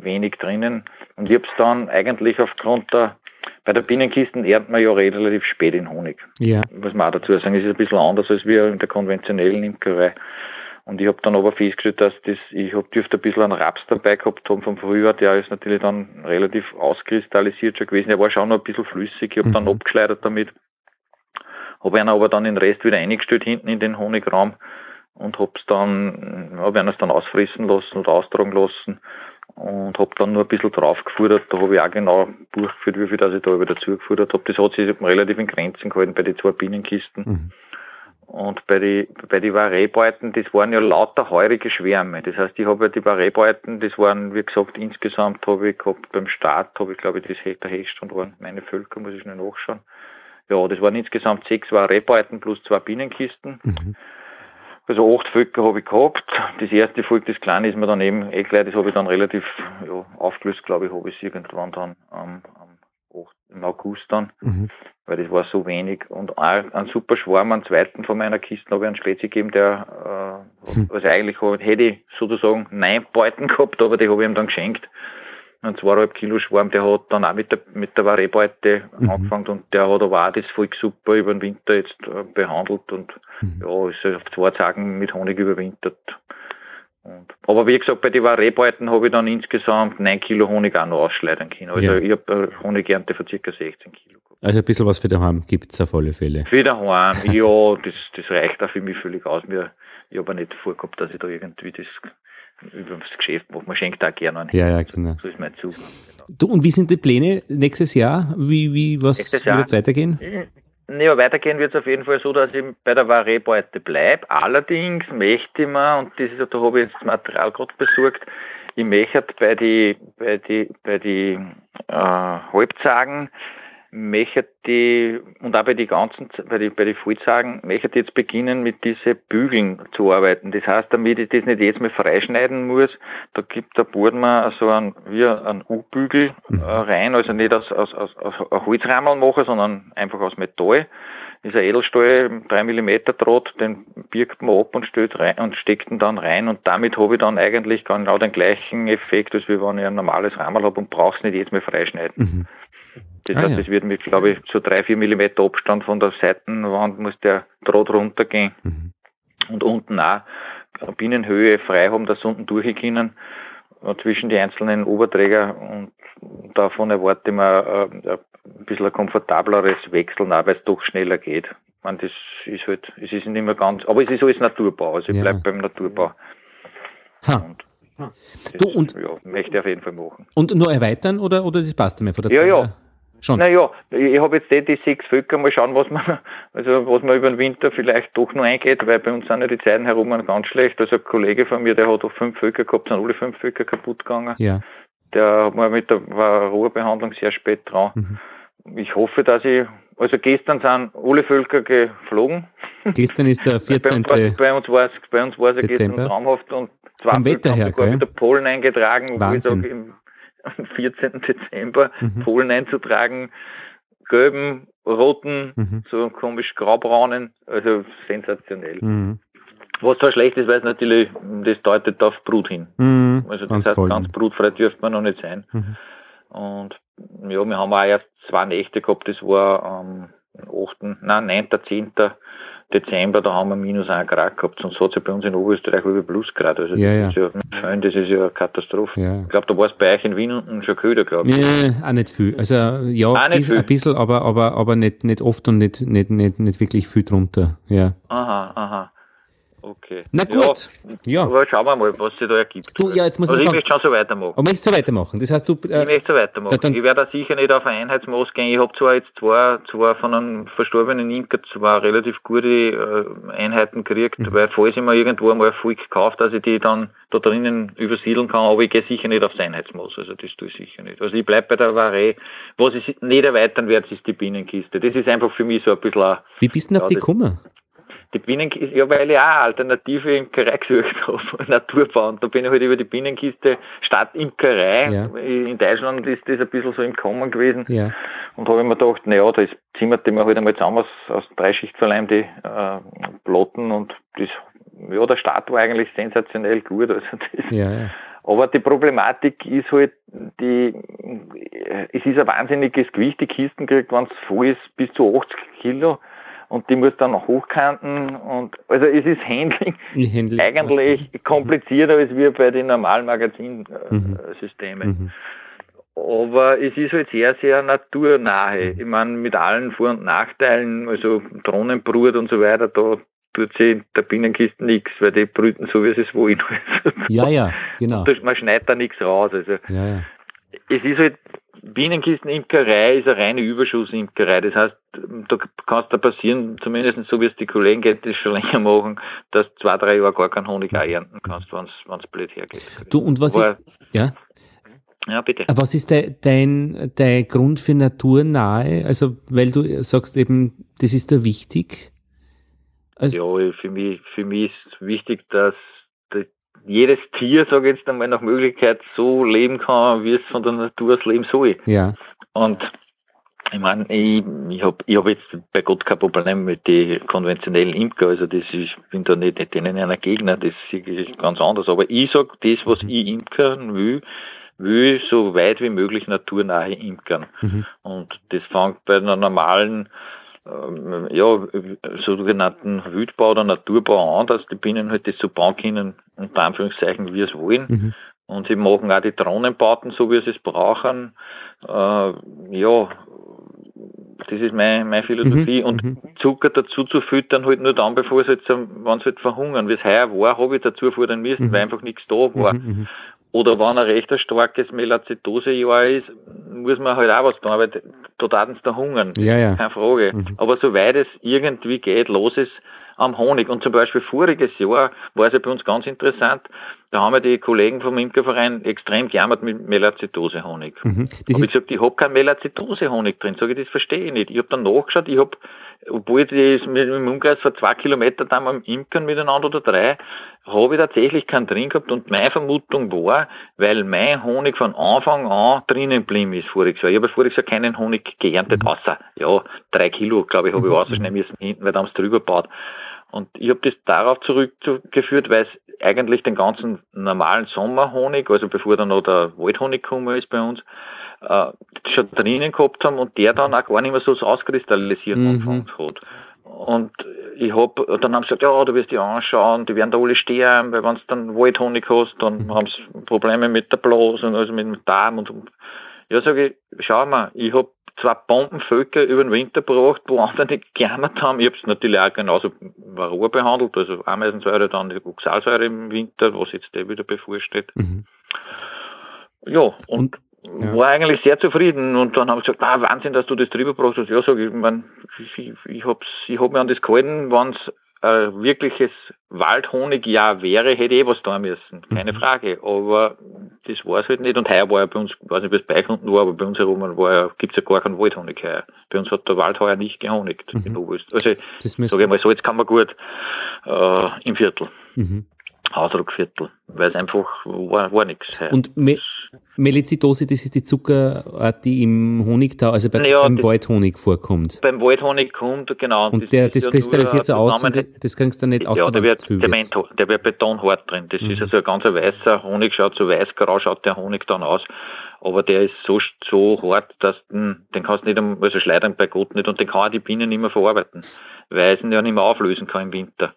wenig drinnen. Und ich habe es dann eigentlich aufgrund der, bei der Binnenkisten erntet man ja relativ spät den Honig. Ja, Muss man auch dazu sagen, es ist ein bisschen anders als wir in der konventionellen Imkerei. Und ich habe dann aber festgestellt, dass das, ich hab dürfte ein bisschen einen Raps dabei gehabt haben vom Frühjahr, der ist natürlich dann relativ auskristallisiert schon gewesen. Er war schon noch ein bisschen flüssig, ich habe dann Mhm. abgeschleudert damit. Habe ihn aber dann den Rest wieder eingestellt hinten in den Honigraum und hab's dann, habe ihn es dann ausfressen lassen oder austragen lassen und habe dann nur ein bisschen draufgefordert. Da habe ich auch genau durchgeführt, wie viel das ich da wieder zugefordert habe. Das hat sich relativ in Grenzen gehalten bei den zwei Binnenkisten. Mhm. Und bei die, bei die Variebeuten, das waren ja lauter heurige Schwärme. Das heißt, ich habe ja die Variebeuten, das waren, wie gesagt, insgesamt habe ich gehabt, beim Start habe ich, glaube ich, das der Höchststand waren meine Völker, muss ich schnell nachschauen. Ja, das waren insgesamt sechs Variebeuten plus zwei Binnenkisten. Mhm. Also acht Völker habe ich gehabt. Das erste Volk, das kleine, ist mir dann eben eh gleich, das habe ich dann relativ ja, aufgelöst, glaube ich, habe ich es irgendwann dann am, am 8, im August dann Mhm. weil das war so wenig. Und ein super Schwarm, einen zweiten von meiner Kiste habe ich einen Spezi gegeben, der, äh, Hm. also eigentlich hätte ich sozusagen neun Beuten gehabt, aber die habe ich ihm dann geschenkt. Ein zweieinhalb Kilo Schwarm, der hat dann auch mit der, mit der Variebeute Mhm. angefangen und der hat aber auch das Volk super über den Winter jetzt äh, behandelt und Mhm. ja, ist auf zwei Tagen mit Honig überwintert. Und, aber wie gesagt, bei den Variebeuten habe ich dann insgesamt neun Kilo Honig auch noch ausschleudern können. Also Ja. ich habe eine Honigernte von circa 16 Kilo. Also ein bisschen was für daheim gibt's auf alle Fälle. Für daheim, ja, das, das reicht auch für mich völlig aus. Mir, ich habe nicht vorgehabt, dass ich da irgendwie das über das Geschäft mache. Man schenkt auch gerne einen. Ja, ja, genau. So ist mein Zug. Genau. Du, und wie sind die Pläne nächstes Jahr? Wie, wie, was wird weitergehen? Ja, weitergehen wird es auf jeden Fall so, dass ich bei der Variebeute bleibe. Allerdings möchte ich mir, und das ist, da habe ich jetzt das Material gerade besorgt, ich möchte bei die, bei die, bei die äh, Halbzagen, möchte die, und auch bei die ganzen, bei die, bei die Vollzagen, möchte ich jetzt beginnen mit diese Bügeln zu arbeiten. Das heißt, damit ich das nicht jetzt mal freischneiden muss, da gibt, da bohrt man so einen, wie einen U-Bügel äh, rein, also nicht aus, aus, aus, aus aus Holzrammel machen, sondern einfach aus Metall. Ist ein Edelstahl, 3 mm Draht, den birgt man ab und stellt rein und steckt ihn dann rein und damit habe ich dann eigentlich genau den gleichen Effekt, als wie wenn ich ein normales Rammel habe und brauche es nicht jetzt mehr freischneiden. Mhm. Das Ah, heißt, ja. es wird mit, glaube ich, so 3-4 mm Abstand von der Seitenwand muss der Draht runtergehen Mhm. und unten auch Binnenhöhe frei haben, dass unten durch können äh, zwischen die einzelnen Oberträger und davon erwarte ich mir äh, ein bisschen ein komfortableres Wechseln, auch weil es doch schneller geht. Ich meine, das ist halt, es ist nicht mehr ganz, aber es ist alles Naturbau, also ich Ja. bleibe beim Naturbau. Ha. Und das, Du, und- ja, möchte ich auf jeden Fall machen. Und nur erweitern oder, oder das passt mir von der Ja, Zahl ja. Schon. Naja, ich, ich habe jetzt eh die sechs Völker, mal schauen, was man, also was man über den Winter vielleicht doch noch eingeht, weil bei uns sind ja die Zeiten herum ganz schlecht. Also ein Kollege von mir, der hat auch fünf Völker gehabt, sind alle fünf Völker kaputt gegangen. Ja. der hat mal mit der Ruhebehandlung sehr spät dran. Mhm. Ich hoffe, dass ich, also gestern sind alle Völker geflogen. Gestern ist der 14. bei uns war es, bei uns war es ja gestern traumhaft und zwei Vom Wetter her, sogar wieder Polen eingetragen, Wahnsinn. wo ich sage, am 14. Dezember mhm. Polen einzutragen, gelben, roten, mhm. so komisch graubraunen, also sensationell. Mhm. Was zwar schlecht ist, weil es natürlich, das deutet auf Brut hin. Mhm. Also das ganz heißt, toll. ganz brutfrei dürfte man noch nicht sein. Mhm. Und ja, wir haben auch erst zwei Nächte gehabt, das war am 8., nein, 9., 10. Dezember, da haben wir minus 1 Grad gehabt, sonst hat es ja bei uns in Oberösterreich über Plusgrad. Also ja, das, ja. Ist ja, das ist ja eine Katastrophe. Ja. Ich glaube, da war es bei euch in Wien unten schon köder, glaube ich. Nee, auch nicht viel. Also ja, auch nicht viel. ein bisschen, aber, aber, aber nicht, nicht oft und nicht, nicht, nicht, nicht wirklich viel drunter. Ja. Aha, aha. Okay. Na gut. Ja. Aber schauen wir mal, was sich da ergibt. Du, ja, jetzt muss also ich möchte schon so weitermachen. Aber möchtest du weitermachen? Das heißt, du. Äh, ich möchte so weitermachen. Da, ich werde da sicher nicht auf ein Einheitsmaß gehen. Ich habe zwar jetzt zwei, zwei von einem verstorbenen Imker zwei relativ gute äh, Einheiten gekriegt, mhm. weil falls ich mir irgendwo einmal Volk kaufe, dass ich die dann da drinnen übersiedeln kann, aber ich gehe sicher nicht aufs Einheitsmaß. Also das tue ich sicher nicht. Also ich bleibe bei der Varé. Was ich nicht erweitern werde, ist die Binnenkiste. Das ist einfach für mich so ein bisschen. Wie bist du denn auf die gekommen? Die Binnenkiste, ja, weil ich auch alternative Imkerei gesucht habe, Naturbau. Und da bin ich halt über die Binnenkiste statt Imkerei. Ja. In Deutschland ist das ein bisschen so im Kommen gewesen. Ja. Und habe ich mir gedacht, naja, da ist zimmert man halt einmal zusammen aus, aus Dreischichtverleim die äh, Plotten und das, ja, der Start war eigentlich sensationell gut. Also das, ja, ja. Aber die Problematik ist halt, die, es ist ein wahnsinniges Gewicht, die Kisten kriegt, wenn es voll ist, bis zu 80 Kilo und die muss dann noch hochkanten und also es ist Handling, Handling. eigentlich mhm. komplizierter als wir bei den normalen Magazinsystemen. Mhm. Aber es ist halt sehr, sehr naturnahe. Mhm. Ich meine, mit allen Vor- und Nachteilen, also Drohnenbrut und so weiter, da tut sie in der Binnenkiste nichts, weil die brüten so, wie sie es wollen. ja, ja, genau. Man schneidet da nichts raus. Also ja, ja. Es ist halt Bienenkisten-Imkerei ist eine reine Überschussimkerei. Das heißt, da kann es da passieren, zumindest so wie es die Kollegen geht, die schon länger machen, dass zwei, drei Jahre gar keinen Honig auch ernten kannst, wenn es blöd hergeht. Du, und was Aber, ist, ja? Ja, bitte. Was ist de, dein, dein Grund für naturnahe? Also, weil du sagst eben, das ist da wichtig? Also, ja, für mich, für mich ist wichtig, dass jedes Tier, sage ich jetzt einmal, nach Möglichkeit so leben kann, wie es von der Natur aus leben soll. Ja. Und ich meine, ich, ich habe ich hab jetzt bei Gott kein Problem mit den konventionellen Imker, also das ist, ich bin da nicht, nicht denen einer Gegner, das ist ganz anders. Aber ich sage, das, was mhm. ich imkern will, will so weit wie möglich naturnahe imkern. Mhm. Und das fängt bei einer normalen ähm, ja, sogenannten Wildbau oder Naturbau an, dass die Bienen halt das so bauen können, unter Anführungszeichen, wie es wollen. Mhm. Und sie machen auch die Drohnenbauten so, wie sie es brauchen. Äh, ja, das ist meine, meine Philosophie. Mhm. Und mhm. Zucker dazu zu füttern, halt nur dann, bevor sie jetzt, wenn sie halt verhungern. Wie es heuer war, habe ich dazu fordern müssen, mhm. weil einfach nichts da war. Mhm. Oder wenn ein recht starkes Melazitose-Jahr ist, muss man halt auch was tun, weil da taten sie da hungern. Ja, ja. Keine Frage. Mhm. Aber soweit es irgendwie geht, los ist am Honig. Und zum Beispiel voriges Jahr war es ja bei uns ganz interessant, da haben ja die Kollegen vom Imkerverein extrem gejammert mit Melazitose-Honig. Mhm. Ich gesagt, ich habe keinen Melazitose-Honig drin. Sag ich, das verstehe ich nicht. Ich habe dann nachgeschaut, ich habe, obwohl ich das mit dem Umkreis vor zwei Kilometern da am Imkern miteinander oder drei, habe ich tatsächlich keinen drin gehabt und meine Vermutung war, weil mein Honig von Anfang an drinnen geblieben ist voriges Jahr. Ich habe voriges Jahr keinen Honig geerntet, mhm. außer, ja, drei Kilo, glaube ich, habe ich mhm. rausschneiden müssen hinten, weil da haben sie drüber gebaut. Und ich habe das darauf zurückgeführt, weil es eigentlich den ganzen normalen Sommerhonig, also bevor dann noch der Waldhonig gekommen ist bei uns, äh, schon drinnen gehabt haben und der dann auch gar nicht mehr so auskristallisiert mhm. angefangen hat. Und ich hab, dann haben sie gesagt, ja, du wirst die anschauen, die werden da alle sterben, weil wenn du dann Waldhonig hast, dann mhm. haben sie Probleme mit der Blase und also mit dem Darm und, ja, sage ich, schau mal, ich hab zwei Bombenvölker über den Winter gebracht, wo andere gejammert haben. Ich habe es natürlich auch genauso Varroa behandelt, also Ameisensäure, dann die Oxalsäure im Winter, was jetzt der wieder bevorsteht. Mhm. Ja, und, und ja. war eigentlich sehr zufrieden. Und dann haben sie gesagt, ah, Wahnsinn, dass du das drüber gebracht hast. Ja, sag ich, ich, mein, ich, ich, hab's, ich hab mir an das gehalten, wenn es ein wirkliches Waldhonigjahr wäre, hätte ich eh was tun müssen. Keine mhm. Frage. Aber das war es halt nicht. Und heuer war ja bei uns, ich weiß nicht, wie es bei euch unten war, aber bei uns herum ja, gibt's ja gar keinen Waldhonig heuer. Bei uns hat der Wald heuer nicht gehonigt mhm. in Oberösterreich. Also, sage ich mal so, jetzt kann man gut äh, im Viertel. Mhm. Ausdruckviertel, weil es einfach war, war nichts. Und Me Melizidose, das ist die Zuckerart, die im Honigtau, also bei, ja, beim Waldhonig vorkommt. Beim Waldhonig kommt, genau. Und, und der, das, das kristallisiert so aus, und das kriegst du nicht aus. Ja, der wird, Zement, der wird betonhart drin. Das mhm. ist also ein ganz weißer Honig, schaut so weiß-grau, schaut der Honig dann aus. Aber der ist so, so hart, dass den, den kannst du nicht, also schleudern bei Gott nicht, und den kann auch die Bienen nicht mehr verarbeiten, weil es ihn ja nicht mehr auflösen kann im Winter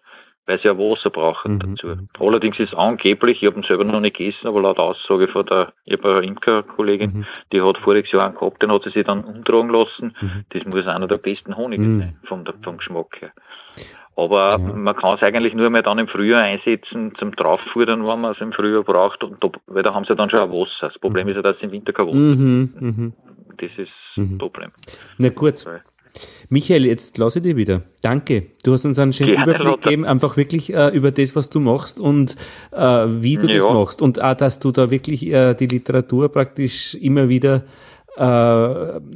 weil sie ja Wasser brauchen mhm. dazu. Mhm. Allerdings ist angeblich, ich habe ihn selber noch nicht gegessen, aber laut Aussage von der, Imkerkollegin, mhm. die hat voriges Jahr einen gehabt, den hat sie sich dann umtragen lassen. Mhm. Das muss einer der besten Honige mhm. sein, vom, vom Geschmack her. Aber ja. man kann es eigentlich nur mehr dann im Frühjahr einsetzen zum Drauffuttern, wenn man es im Frühjahr braucht, und da, weil da haben sie dann schon ein Wasser. Das Problem mhm. ist ja, dass sie im Winter kein Wasser Das ist das Problem. Na gut. Michael, jetzt lasse ich dich wieder. Danke. Du hast uns einen schönen Gerne, Überblick Lothar. gegeben, einfach wirklich äh, über das, was du machst und äh, wie du ja. das machst. Und auch, dass du da wirklich äh, die Literatur praktisch immer wieder äh,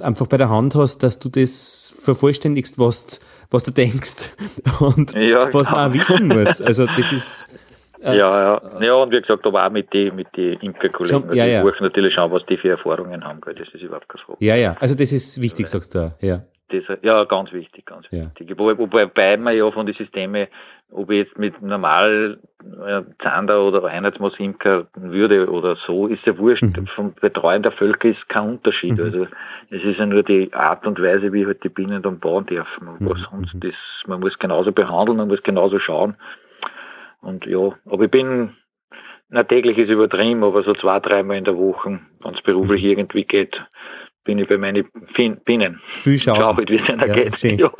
einfach bei der Hand hast, dass du das vervollständigst, was, was du denkst und ja, was man auch wissen muss. Also das ist äh, ja, ja. Ja, und wie gesagt, aber auch mit den mit die Imkerkollegen. Ja, ja. Die natürlich schauen, was die für Erfahrungen haben, weil das ist überhaupt keine Frage. Ja, ja. Also das ist wichtig, sagst du, ja. Das, ja, ganz wichtig, ganz ja. wichtig. Wobei, wobei man ja von den Systemen, ob ich jetzt mit normal äh, Zander oder Einheitsmaß imkern würde oder so, ist ja wurscht. Mhm. Vom Betreuen der Völker ist kein Unterschied. Mhm. Also es ist ja nur die Art und Weise, wie halt die Bienen dann bauen dürfen. Und was mhm. sonst ist, man muss genauso behandeln, man muss genauso schauen. Und ja, aber ich bin, na täglich ist übertrieben, aber so zwei, dreimal in der Woche, wenn es beruflich mhm. irgendwie geht, bin ich bei meinen Bienen. Viel schauen. Schau halt, wie es ihnen ja, geht. Ja,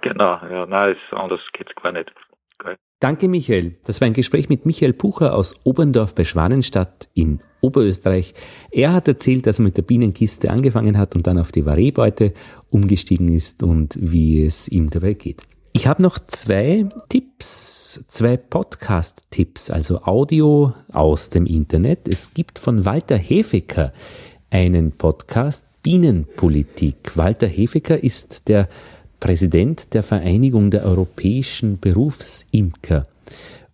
genau. Ja, nein, anders geht's gar nicht. Geil. Danke, Michael. Das war ein Gespräch mit Michael Pucher aus Oberndorf bei Schwanenstadt in Oberösterreich. Er hat erzählt, dass er mit der Bienenkiste angefangen hat und dann auf die Variebeute umgestiegen ist und wie es ihm dabei geht. Ich habe noch zwei Tipps, zwei Podcast-Tipps, also Audio aus dem Internet. Es gibt von Walter Hefeker einen Podcast Bienenpolitik. Walter Hefeker ist der Präsident der Vereinigung der europäischen Berufsimker.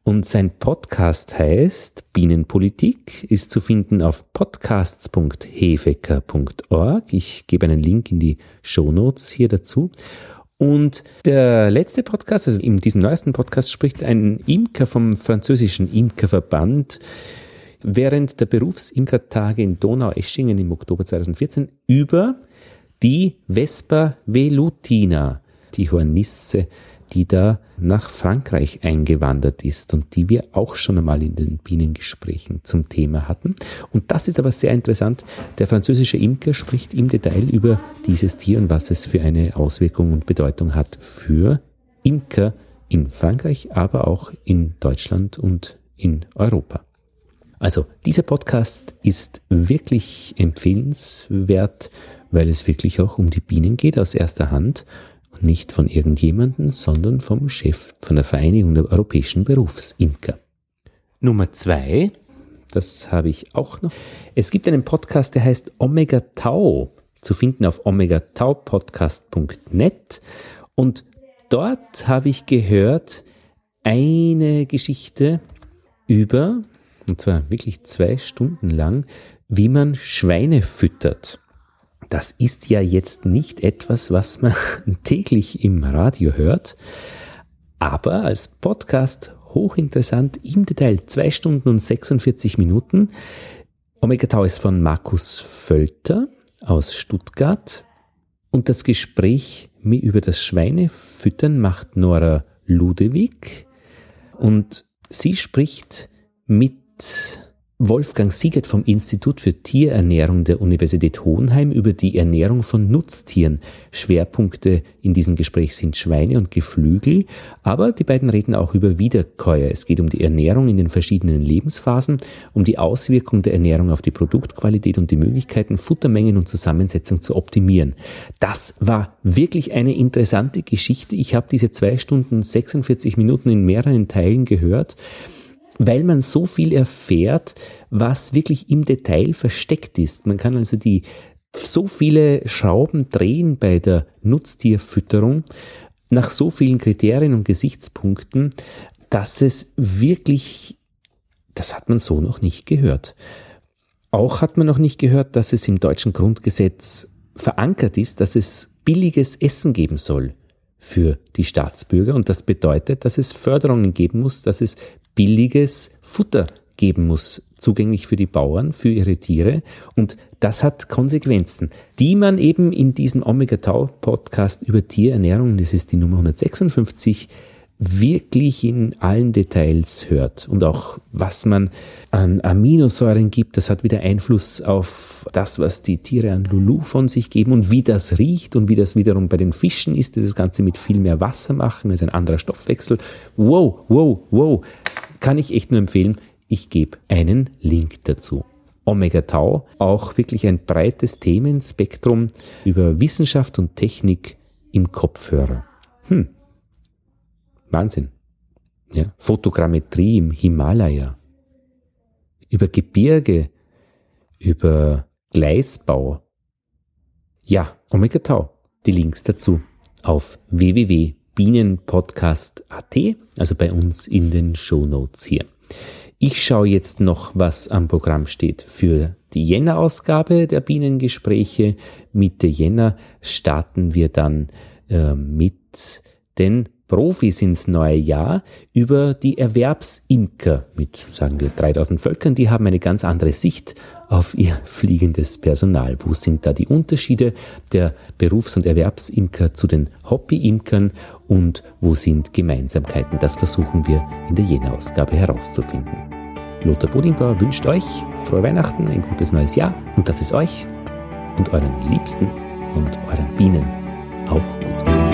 Und sein Podcast heißt Bienenpolitik, ist zu finden auf podcasts.hefecker.org. Ich gebe einen Link in die Show Notes hier dazu. Und der letzte Podcast, also in diesem neuesten Podcast spricht ein Imker vom französischen Imkerverband während der Berufsimkertage in Donaueschingen im Oktober 2014 über die Vespa velutina, die Hornisse, die da nach Frankreich eingewandert ist und die wir auch schon einmal in den Bienengesprächen zum Thema hatten. Und das ist aber sehr interessant. Der französische Imker spricht im Detail über dieses Tier und was es für eine Auswirkung und Bedeutung hat für Imker in Frankreich, aber auch in Deutschland und in Europa. Also dieser Podcast ist wirklich empfehlenswert, weil es wirklich auch um die Bienen geht aus erster Hand und nicht von irgendjemandem, sondern vom Chef von der Vereinigung der europäischen Berufsimker. Nummer zwei, das habe ich auch noch. Es gibt einen Podcast, der heißt Omega Tau, zu finden auf omegataupodcast.net und dort habe ich gehört eine Geschichte über und zwar wirklich zwei Stunden lang, wie man Schweine füttert. Das ist ja jetzt nicht etwas, was man täglich im Radio hört, aber als Podcast hochinteressant im Detail. Zwei Stunden und 46 Minuten. Omega Tau ist von Markus Völter aus Stuttgart und das Gespräch über das Schweinefüttern macht Nora Ludewig und sie spricht mit Wolfgang Siegert vom Institut für Tierernährung der Universität Hohenheim über die Ernährung von Nutztieren. Schwerpunkte in diesem Gespräch sind Schweine und Geflügel, aber die beiden reden auch über Wiederkäuer. Es geht um die Ernährung in den verschiedenen Lebensphasen, um die Auswirkung der Ernährung auf die Produktqualität und die Möglichkeiten, Futtermengen und Zusammensetzung zu optimieren. Das war wirklich eine interessante Geschichte. Ich habe diese zwei Stunden 46 Minuten in mehreren Teilen gehört weil man so viel erfährt, was wirklich im Detail versteckt ist. Man kann also die so viele Schrauben drehen bei der Nutztierfütterung nach so vielen Kriterien und Gesichtspunkten, dass es wirklich, das hat man so noch nicht gehört. Auch hat man noch nicht gehört, dass es im deutschen Grundgesetz verankert ist, dass es billiges Essen geben soll für die Staatsbürger. Und das bedeutet, dass es Förderungen geben muss, dass es billiges Futter geben muss, zugänglich für die Bauern, für ihre Tiere. Und das hat Konsequenzen, die man eben in diesem Omega Tau Podcast über Tierernährung, das ist die Nummer 156, wirklich in allen Details hört und auch was man an Aminosäuren gibt, das hat wieder Einfluss auf das, was die Tiere an Lulu von sich geben und wie das riecht und wie das wiederum bei den Fischen ist, die das Ganze mit viel mehr Wasser machen, ist ein anderer Stoffwechsel. Wow, wow, wow. Kann ich echt nur empfehlen. Ich gebe einen Link dazu. Omega Tau, auch wirklich ein breites Themenspektrum über Wissenschaft und Technik im Kopfhörer. Hm, Wahnsinn. Ja, Fotogrammetrie im Himalaya, über Gebirge, über Gleisbau. Ja, Omega Tau. Die Links dazu auf www.bienenpodcast.at, also bei uns in den Show Notes hier. Ich schaue jetzt noch, was am Programm steht für die Jänner-Ausgabe der Bienengespräche. Mitte Jänner starten wir dann äh, mit den Profis ins neue Jahr über die Erwerbsimker mit, sagen wir, 3000 Völkern. Die haben eine ganz andere Sicht auf ihr fliegendes Personal. Wo sind da die Unterschiede der Berufs- und Erwerbsimker zu den Hobbyimkern und wo sind Gemeinsamkeiten? Das versuchen wir in der Jena-Ausgabe herauszufinden. Lothar Bodingbauer wünscht euch frohe Weihnachten, ein gutes neues Jahr und dass es euch und euren Liebsten und euren Bienen auch gut geht.